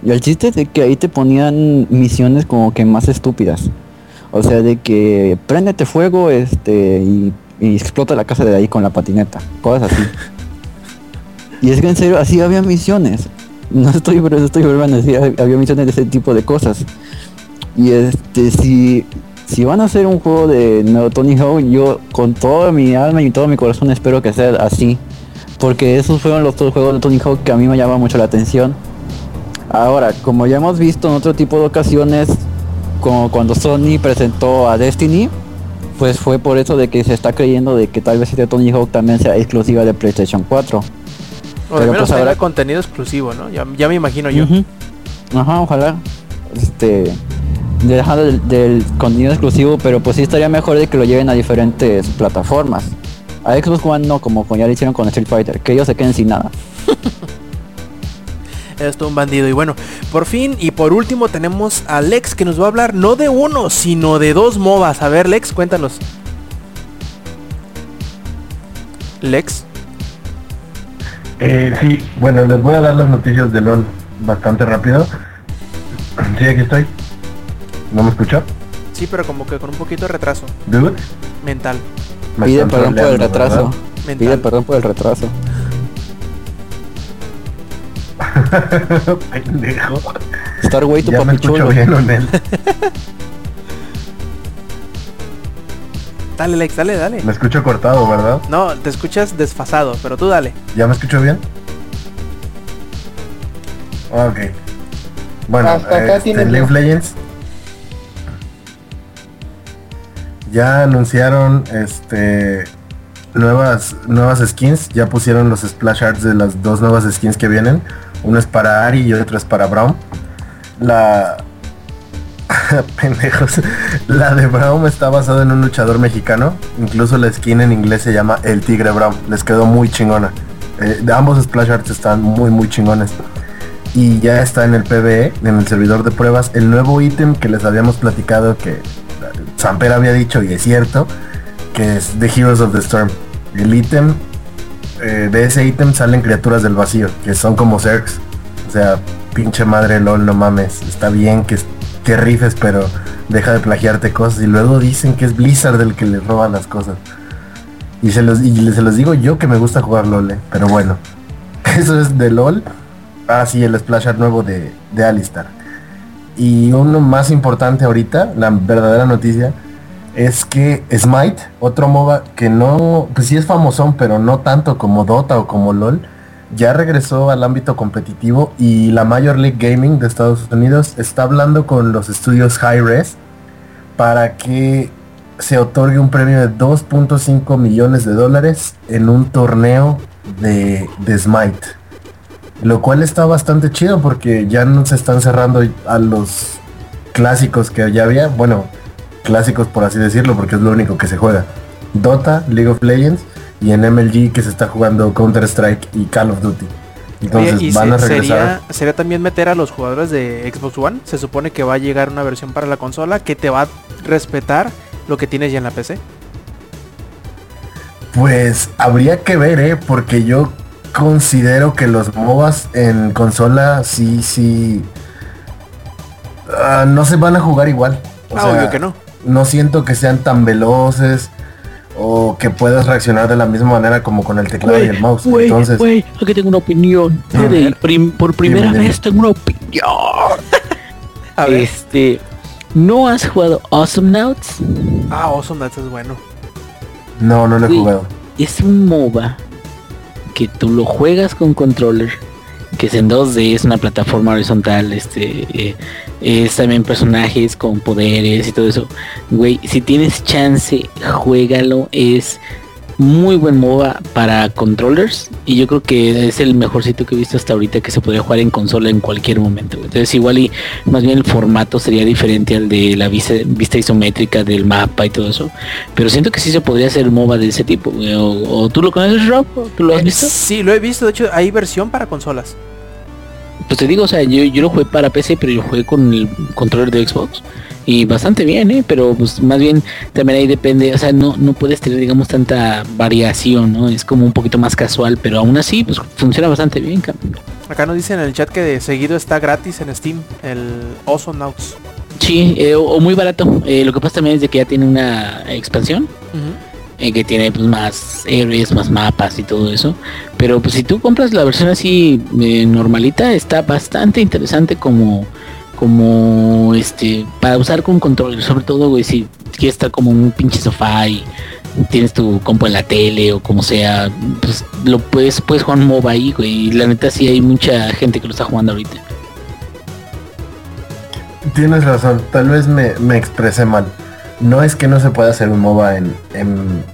Y el chiste es de que ahí te ponían misiones como que más estúpidas. O sea, de que préndete fuego este y, y explota la casa de ahí con la patineta. Cosas así. y es que en serio, así había misiones. No estoy, pero estoy volviendo a decir, había misiones de ese tipo de cosas. Y este, si, si van a hacer un juego de nuevo Tony Hawk, yo con toda mi alma y todo mi corazón espero que sea así. Porque esos fueron los dos juegos de Tony Hawk que a mí me llama mucho la atención. Ahora, como ya hemos visto en otro tipo de ocasiones, como cuando Sony presentó a Destiny, pues fue por eso de que se está creyendo de que tal vez este Tony Hawk también sea exclusiva de PlayStation 4. O Pero menos pues habrá- contenido exclusivo, ¿no? Ya, ya me imagino yo. Ajá, ojalá. Este dejando del, del contenido exclusivo, pero pues sí estaría mejor de que lo lleven a diferentes plataformas. A Xbox One no, como ya lo hicieron con Street Fighter, que ellos se queden sin nada. Eres todo un bandido. Y bueno, por fin y por último tenemos a Lex que nos va a hablar no de uno, sino de dos MOBAs. A ver, Lex, cuéntanos. Lex. Eh, sí, bueno, les voy a dar las noticias de LOL bastante rápido. Sí, aquí estoy. ¿No me escuchó? Sí, pero como que con un poquito de retraso Dude. mental. Me Pide perdón por el retraso. Mental. Pide perdón por el retraso. Pendejo. Starway tu Ya me papi escucho chulo. bien, Onel. Dale, Lex, dale, dale. Me escucho cortado, ¿verdad? No, te escuchas desfasado, pero tú dale. ¿Ya me escucho bien? Ok. Bueno, Hasta acá tienes League of. Legends. Ya anunciaron este nuevas nuevas skins, ya pusieron los splash arts de las dos nuevas skins que vienen. Uno es para Ari y otro es para Braum. La pendejos. La de Braum está basada en un luchador mexicano. Incluso la skin en inglés se llama El Tigre Braum. Les quedó muy chingona. Eh, ambos splash arts están muy muy chingones. Y ya está en el PBE, en el servidor de pruebas, el nuevo ítem que les habíamos platicado que Samper había dicho y es cierto, que es The Heroes of the Storm. El ítem, eh, de ese ítem salen criaturas del vacío, que son como Zergs. O sea, pinche madre LOL, no mames. Está bien que, rifes, pero deja de plagiarte cosas. Y luego dicen que es Blizzard el que le roba las cosas. Y se los, y se los digo yo que me gusta jugar LOL, eh, pero bueno. Eso es de LOL. Ah, sí, el Splash Art nuevo de, de Alistar. Y uno más importante ahorita, la verdadera noticia, es que Smite, otro MOBA que no, pues sí es famosón, pero no tanto como Dota o como LOL, ya regresó al ámbito competitivo y la Major League Gaming de Estados Unidos está hablando con los estudios High Res para que se otorgue un premio de 2.5 millones de dólares en un torneo de, de Smite. Lo cual está bastante chido porque ya no se están cerrando a los clásicos que ya había. Bueno, clásicos por así decirlo porque es lo único que se juega. Dota, League of Legends y en MLG que se está jugando Counter Strike y Call of Duty. Entonces ¿y van a se- regresar. sería, sería también meter a los jugadores de Xbox One. Se supone que va a llegar una versión para la consola que te va a respetar lo que tienes ya en la PC. Pues habría que ver, eh, porque yo considero que los MOBAs en consola sí, sí. ah, no se van a jugar igual. O Ah, sea, obvio que no. no siento que sean tan veloces o que puedas reaccionar de la misma manera como con el teclado y el mouse. Entonces, aquí tengo una opinión. De prim- por primera vez tengo una opinión. A ver. Este, ¿no has jugado Awesome Nauts? Ah, Awesome Nuts es bueno. no, no lo he jugado. Es un MOBA que tú lo juegas con controller, que es en 2D, es una plataforma horizontal, este, eh, es también personajes con poderes y todo eso. Güey, si tienes chance, juégalo, es muy buen MOBA para controllers y yo creo que es el mejor sitio que he visto hasta ahorita que se podría jugar en consola en cualquier momento. Entonces igual y más bien el formato sería diferente al de la vista, vista isométrica del mapa y todo eso. Pero siento que sí se podría hacer MOBA de ese tipo. güey. O, o tú lo conoces, Rob? ¿O ¿Tú lo has Eh, visto? Sí, lo he visto. De hecho, hay versión para consolas. Pues te digo, o sea, yo, yo lo jugué para PC, pero yo jugué con el controller de Xbox. Y bastante bien, ¿eh? Pero pues más bien también ahí depende, o sea, no, no puedes tener, digamos, tanta variación, ¿no? Es como un poquito más casual, pero aún así, pues funciona bastante bien. Acá nos dicen en el chat que de seguido está gratis en Steam el Awesome Nuts. Sí, eh, o, o muy barato. Eh, lo que pasa también es de que ya tiene una expansión. eh, que tiene pues más héroes, más mapas y todo eso. Pero pues si tú compras la versión así eh, normalita, está bastante interesante como como este para usar con control, sobre todo güey si quieres estar como un pinche sofá y tienes tu compo en la tele o como sea, pues lo puedes puedes jugar MOBA ahí, güey. Y la neta sí hay mucha gente que lo está jugando ahorita. Tienes razón, tal vez me, me expresé mal. No es que no se pueda hacer un MOBA en, en,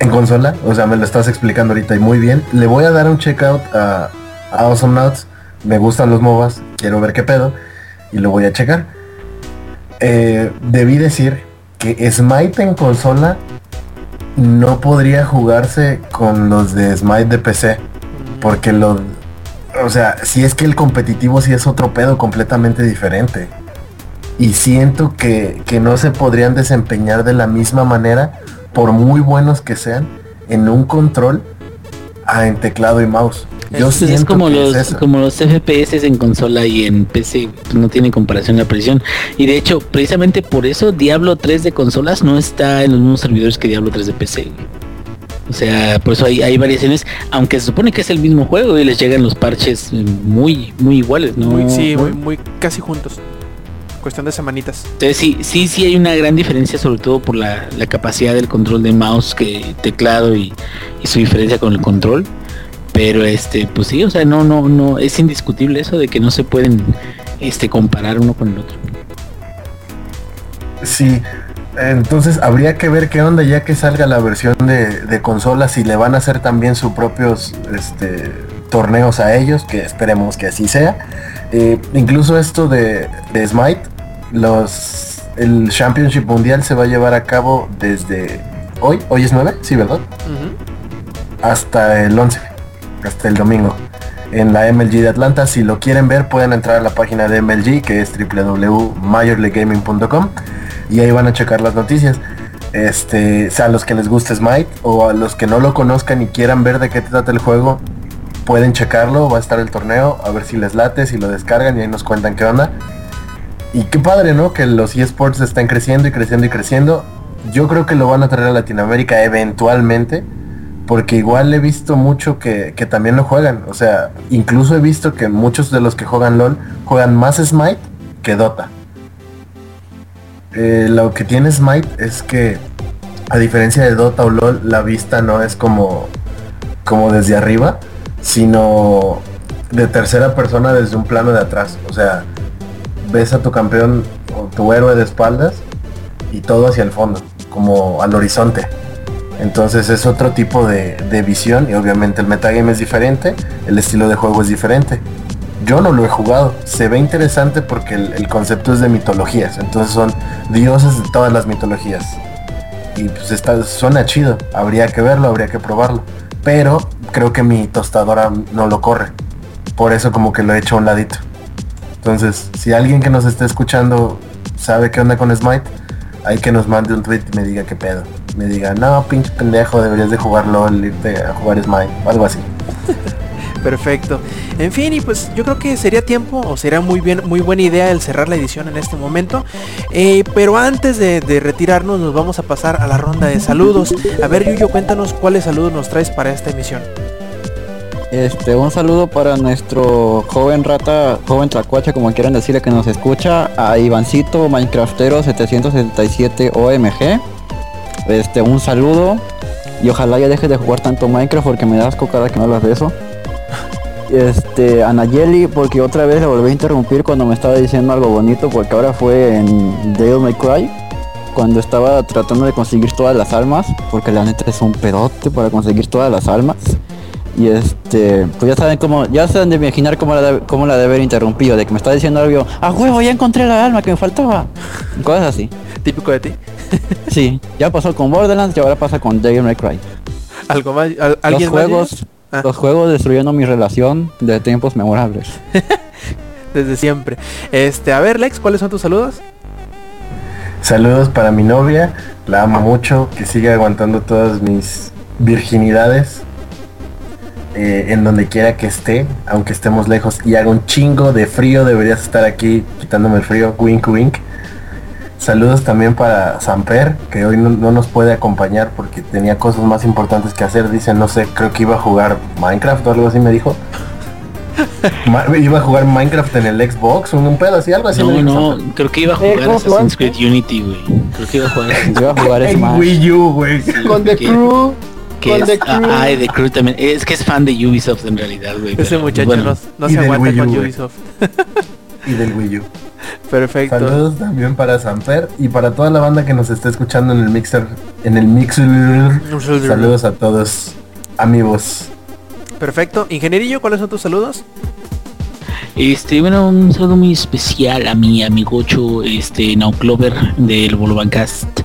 en consola, o sea, me lo estás explicando ahorita y muy bien. Le voy a dar un checkout a, a Awesome Nuts. Me gustan los MOBAs, quiero ver qué pedo y lo voy a checar. Eh, debí decir que Smite en consola no podría jugarse con los de Smite de PC. Porque lo... O sea, si es que el competitivo sí es otro pedo completamente diferente. Y siento que, que no se podrían desempeñar de la misma manera, por muy buenos que sean, en un control a en teclado y mouse. Yo Es, como que los es como los FPS en consola y en PC pues, no tiene comparación la precisión y de hecho precisamente por eso Diablo 3 de consolas no está en los mismos servidores que Diablo 3 de PC o sea por eso hay, hay variaciones aunque se supone que es el mismo juego y les llegan los parches muy muy iguales no Muy, sí, muy, muy casi juntos. Cuestión de semanitas. Entonces sí, sí, sí hay una gran diferencia, sobre todo por la, la capacidad del control de mouse que teclado y, y su diferencia con el control. Pero este, pues sí, o sea, no, no, no, es indiscutible eso de que no se pueden este comparar uno con el otro. Sí, entonces habría que ver qué onda ya que salga la versión de, de consola, si le van a hacer también sus propios este, torneos a ellos, que esperemos que así sea. Eh, incluso esto de, de Smite, los, el Championship Mundial se va a llevar a cabo desde hoy, hoy es 9, sí, ¿verdad? Hasta el 11, hasta el domingo. En la MLG de Atlanta, si lo quieren ver pueden entrar a la página de MLG que es www.majorlegaming.com y ahí van a checar las noticias. Este, sea, a los que les guste Smite o a los que no lo conozcan y quieran ver de qué trata el juego, pueden checarlo, va a estar el torneo, a ver si les late, si lo descargan y ahí nos cuentan qué onda. Y qué padre, ¿no? Que los eSports están creciendo y creciendo y creciendo. Yo creo que lo van a traer a Latinoamérica eventualmente, porque igual he visto mucho que, que también lo juegan. O sea, incluso he visto que muchos de los que juegan LOL juegan más Smite que Dota. Eh, lo que tiene Smite es que, a diferencia de Dota o LOL, la vista no es como, como desde arriba, sino de tercera persona desde un plano de atrás. O sea, ves a tu campeón o tu héroe de espaldas y todo hacia el fondo, como al horizonte. Entonces es otro tipo de, de visión y obviamente el metagame es diferente, el estilo de juego es diferente. Yo no lo he jugado, se ve interesante porque el, concepto es de mitologías, entonces son dioses de todas las mitologías. Y pues está, suena chido, habría que verlo, habría que probarlo. Pero creo que mi tostadora no lo corre. Por eso como que lo he hecho a un ladito. Entonces, si alguien que nos esté escuchando sabe qué onda con Smite, hay que nos mande un tweet y me diga qué pedo. Me diga, no, pinche pendejo, deberías de jugar LOL, irte a jugar Smite, o algo así. Perfecto. En fin, y pues yo creo que sería tiempo o sería muy bien, muy buena idea el cerrar la edición en este momento. Eh, pero antes de, de retirarnos, nos vamos a pasar a la ronda de saludos. A ver, Yuyo, cuéntanos cuáles saludos nos traes para esta emisión. Este, un saludo para nuestro joven rata, joven tracuacha, como quieran decirle que nos escucha, a Ivancito Minecraftero 777 OMG. Este, un saludo y ojalá ya deje de jugar tanto Minecraft porque me da asco cada que me hablas de eso. Este, a Nayeli porque otra vez le volví a interrumpir cuando me estaba diciendo algo bonito porque ahora fue en Devil May Cry cuando estaba tratando de conseguir todas las almas porque la neta es un pedote para conseguir todas las almas. Y este, pues ya saben cómo, ya saben de imaginar cómo la, de, cómo la de haber interrumpido, de que me está diciendo algo, a huevo, ya encontré la alma que me faltaba. Cosas así. Típico de ti. Sí, ya pasó con Borderlands y ahora pasa con Devil May Cry. ¿Algo más? ¿Al- Los ¿Alguien más, juegos? Ah. los juegos destruyendo mi relación de tiempos memorables. Desde siempre. Este, a ver, Lex, ¿cuáles son tus saludos? Saludos para mi novia, la amo mucho, que sigue aguantando todas mis virginidades. eh, en donde quiera que esté, aunque estemos lejos y haga un chingo de frío, deberías estar aquí quitándome el frío, wink wink. Saludos también para Samper, que hoy no, no nos puede acompañar porque tenía cosas más importantes que hacer. Dice, no sé, creo que iba a jugar Minecraft o algo así me dijo. Ma- iba a jugar Minecraft en el Xbox, un, un pedo así, algo así. me No, dijo no, creo que iba a Eh, jugar ¿cómo Assassin's? Creed Unity, güey. Creo que iba a jugar Assassin's Yo iba a jugar En Smash. Wii U, güey. Con The que- Crew. Que Con es, The Crew. ah, ay, The Crew también. Es que es fan de Ubisoft en realidad, güey. Ese pero, muchacho bueno, no, no se aguanta con. Ubisoft. Y del Wii U. Perfecto. Saludos también para Samper y para toda la banda que nos está escuchando en el mixer, en el mixer. Saludos a todos, amigos. Perfecto. Ingenierillo, ¿cuáles son tus saludos? Este, bueno, un saludo muy especial a mi amigocho, este, Now Clover del Bolobancast.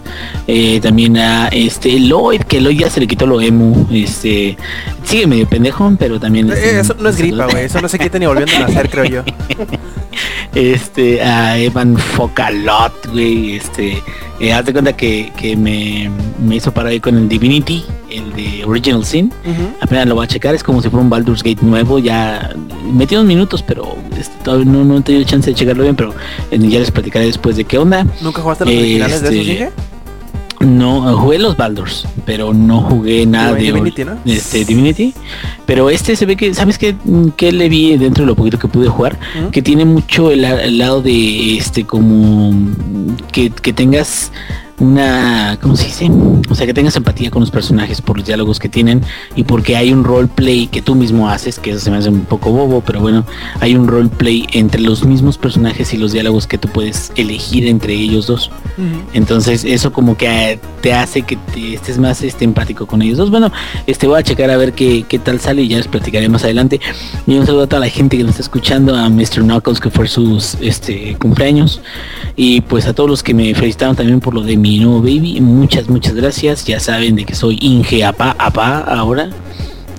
Eh, también a este Lloyd, que Lloyd ya se le quitó lo emo. Este, sigue medio pendejo, pero también. Eh, eso no es gripa, güey. Eso no se quita ni volviendo a nacer, creo yo. este a Evan Focalot, güey, este, eh, haz de cuenta que, que me, me hizo parar ahí con el Divinity, el de Original Sin, apenas lo voy a checar, es como si fuera un Baldur's Gate nuevo, ya metí unos minutos, pero este, todavía no, no he tenido chance de checarlo bien, pero eh, ya les platicaré después de qué onda. ¿Nunca jugaste los originales de esos, Este, Inge? No, jugué los Baldurs, pero no jugué nada de Divinity, ¿no? este Divinity. Pero este se ve que, ¿sabes qué? Que le vi dentro de lo poquito que pude jugar? Que tiene mucho el, el lado de este como que, que tengas una, ¿cómo se dice? O sea, que tengas empatía con los personajes por los diálogos que tienen y porque hay un roleplay que tú mismo haces, que eso se me hace un poco bobo, pero bueno, hay un roleplay entre los mismos personajes y los diálogos que tú puedes elegir entre ellos dos. Entonces eso como que eh, te hace que te estés más este, empático con ellos dos. Bueno, este voy a checar a ver qué, qué tal sale y ya les platicaré más adelante. Y un saludo a toda la gente que nos está escuchando, a Mr. Knuckles que fue sus este cumpleaños. Y pues a todos los que me felicitaron también por lo de mi nuevo baby. Muchas, muchas gracias. Ya saben de que soy Inge Apa Apa ahora.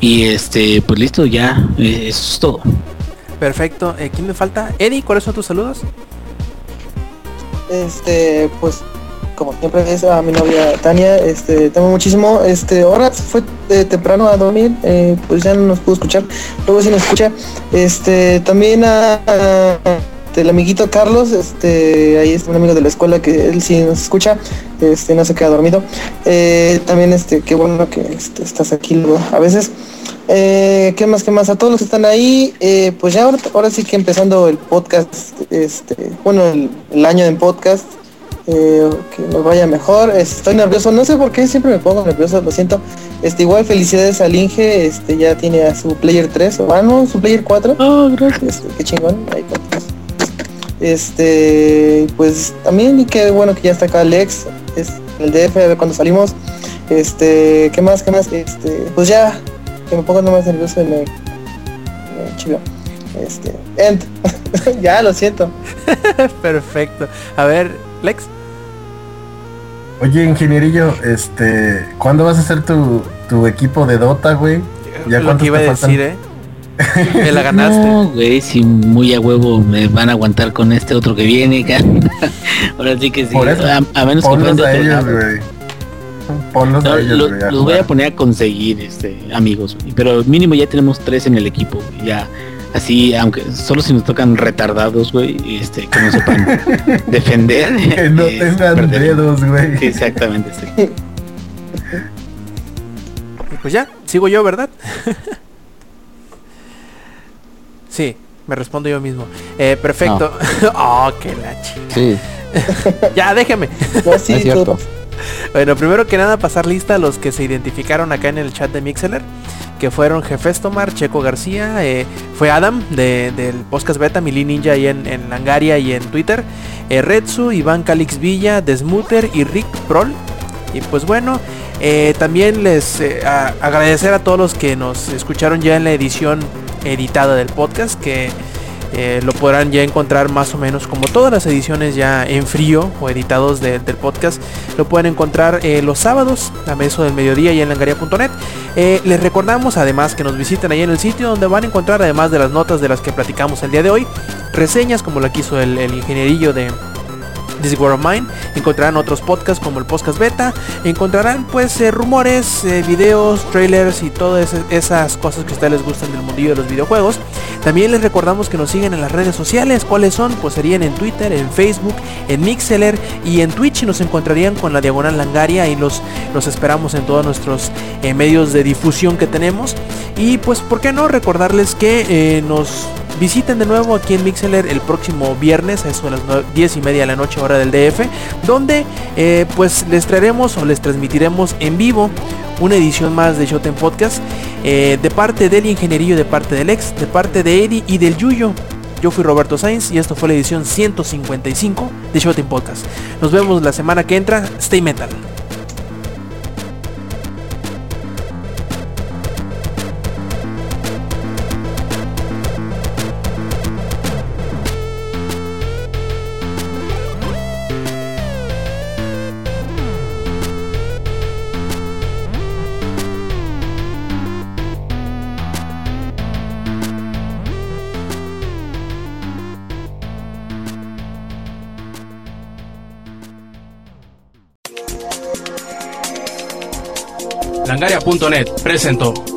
Y este, pues listo, ya, eh, eso es todo. Perfecto. Eh, ¿Quién me falta? Eddie, ¿cuáles son tus saludos? Este, pues como siempre es a mi novia Tania, este, tengo muchísimo, este, ahora se fue eh, temprano a dormir, eh, pues ya no nos pudo escuchar, luego sí nos escucha, este, también a, a- este, el amiguito Carlos, este, ahí es un amigo de la escuela que él sí nos escucha, este, no se queda dormido, Eh, también este, qué bueno que este, estás aquí luego a veces, eh, ¿Qué más? ¿Qué más? A todos los que están ahí, eh, pues ya ahora, ahora sí que empezando el podcast, este, bueno, el, el año en podcast, eh, que nos vaya mejor. Estoy nervioso, no sé por qué siempre me pongo nervioso, lo siento. Este, igual felicidades al Inge, este, ya tiene a su player 3, o ah, no, su player 4. Oh, gracias. Este, qué chingón, ahí Este, pues también, y qué bueno que ya está acá Alex, es el DF, a ver cuando salimos. Este, ¿qué más? ¿Qué más? Este, pues ya, que me pongo nomás nervioso y me, me chido. Este, end. ya, lo siento. Perfecto. A ver, Lex. Oye, ingenierillo, este, ¿cuándo vas a hacer tu, tu equipo de Dota, güey? ¿Ya lo que iba a decir, ¿eh? Me la ganaste. No, güey, si muy a huevo me van a aguantar con este otro que viene, Ahora sí que sí. Por eso, a, a menos que Ponlos de a otro ellos, lado. güey. Ponlos No, a ellos, lo- a los voy a poner a conseguir, este, amigos. güey. Pero mínimo ya tenemos tres en el equipo. güey. Ya, así, aunque solo si nos tocan retardados, güey, este, que no sepan defender. Que no eh, tengan dedos, güey. Sí, exactamente. sí. Pues ya, sigo yo, ¿verdad? sí, me respondo yo mismo. Eh, perfecto. oh, qué la chi- Sí, Ya, déjeme. No, sí, es cierto. Bueno, primero que nada pasar lista a los que se identificaron acá en el chat de Mixeler, que fueron Jefes Tomar, Checo García, eh, fue Adam de- del podcast beta, Mili Ninja ahí en, en Langaria y en Twitter, eh, Retsu, Iván Calix Villa, Desmuter y Rick Prol. Y pues bueno, eh, también les eh, a- agradecer a todos los que nos escucharon ya en la edición editada del podcast, que eh, lo podrán ya encontrar más o menos como todas las ediciones ya en frío o editados de- del podcast. Lo pueden encontrar eh, los sábados a eso del mediodía y en langaria.net. Eh, les recordamos además que nos visiten ahí en el sitio donde van a encontrar además de las notas de las que platicamos el día de hoy, reseñas como la que hizo el, el ingenierillo de This War of Mine, encontrarán otros podcasts como el podcast beta, encontrarán pues eh, rumores, eh, videos, trailers y todas esas cosas que a ustedes les gustan del mundillo de los videojuegos. También les recordamos que nos siguen en las redes sociales, ¿cuáles son? Pues serían en Twitter, en Facebook, en Mixeler y en Twitch y nos encontrarían con la diagonal langaria y los, los esperamos en todos nuestros eh, medios de difusión que tenemos. Y pues, ¿por qué no recordarles que nos visiten de nuevo aquí en Mixeler el próximo viernes a eso de las nue- 10 y media de la noche hora del DF donde eh, pues les traeremos o les transmitiremos en vivo una edición más de Showtime Podcast eh, de parte del ingenierillo, de parte del ex, de parte de Eddie y del Yuyo. Yo fui Roberto Sainz y esto fue la edición 155 de Showtime Podcast. Nos vemos la semana que entra. Stay metal. Langaria.net presentó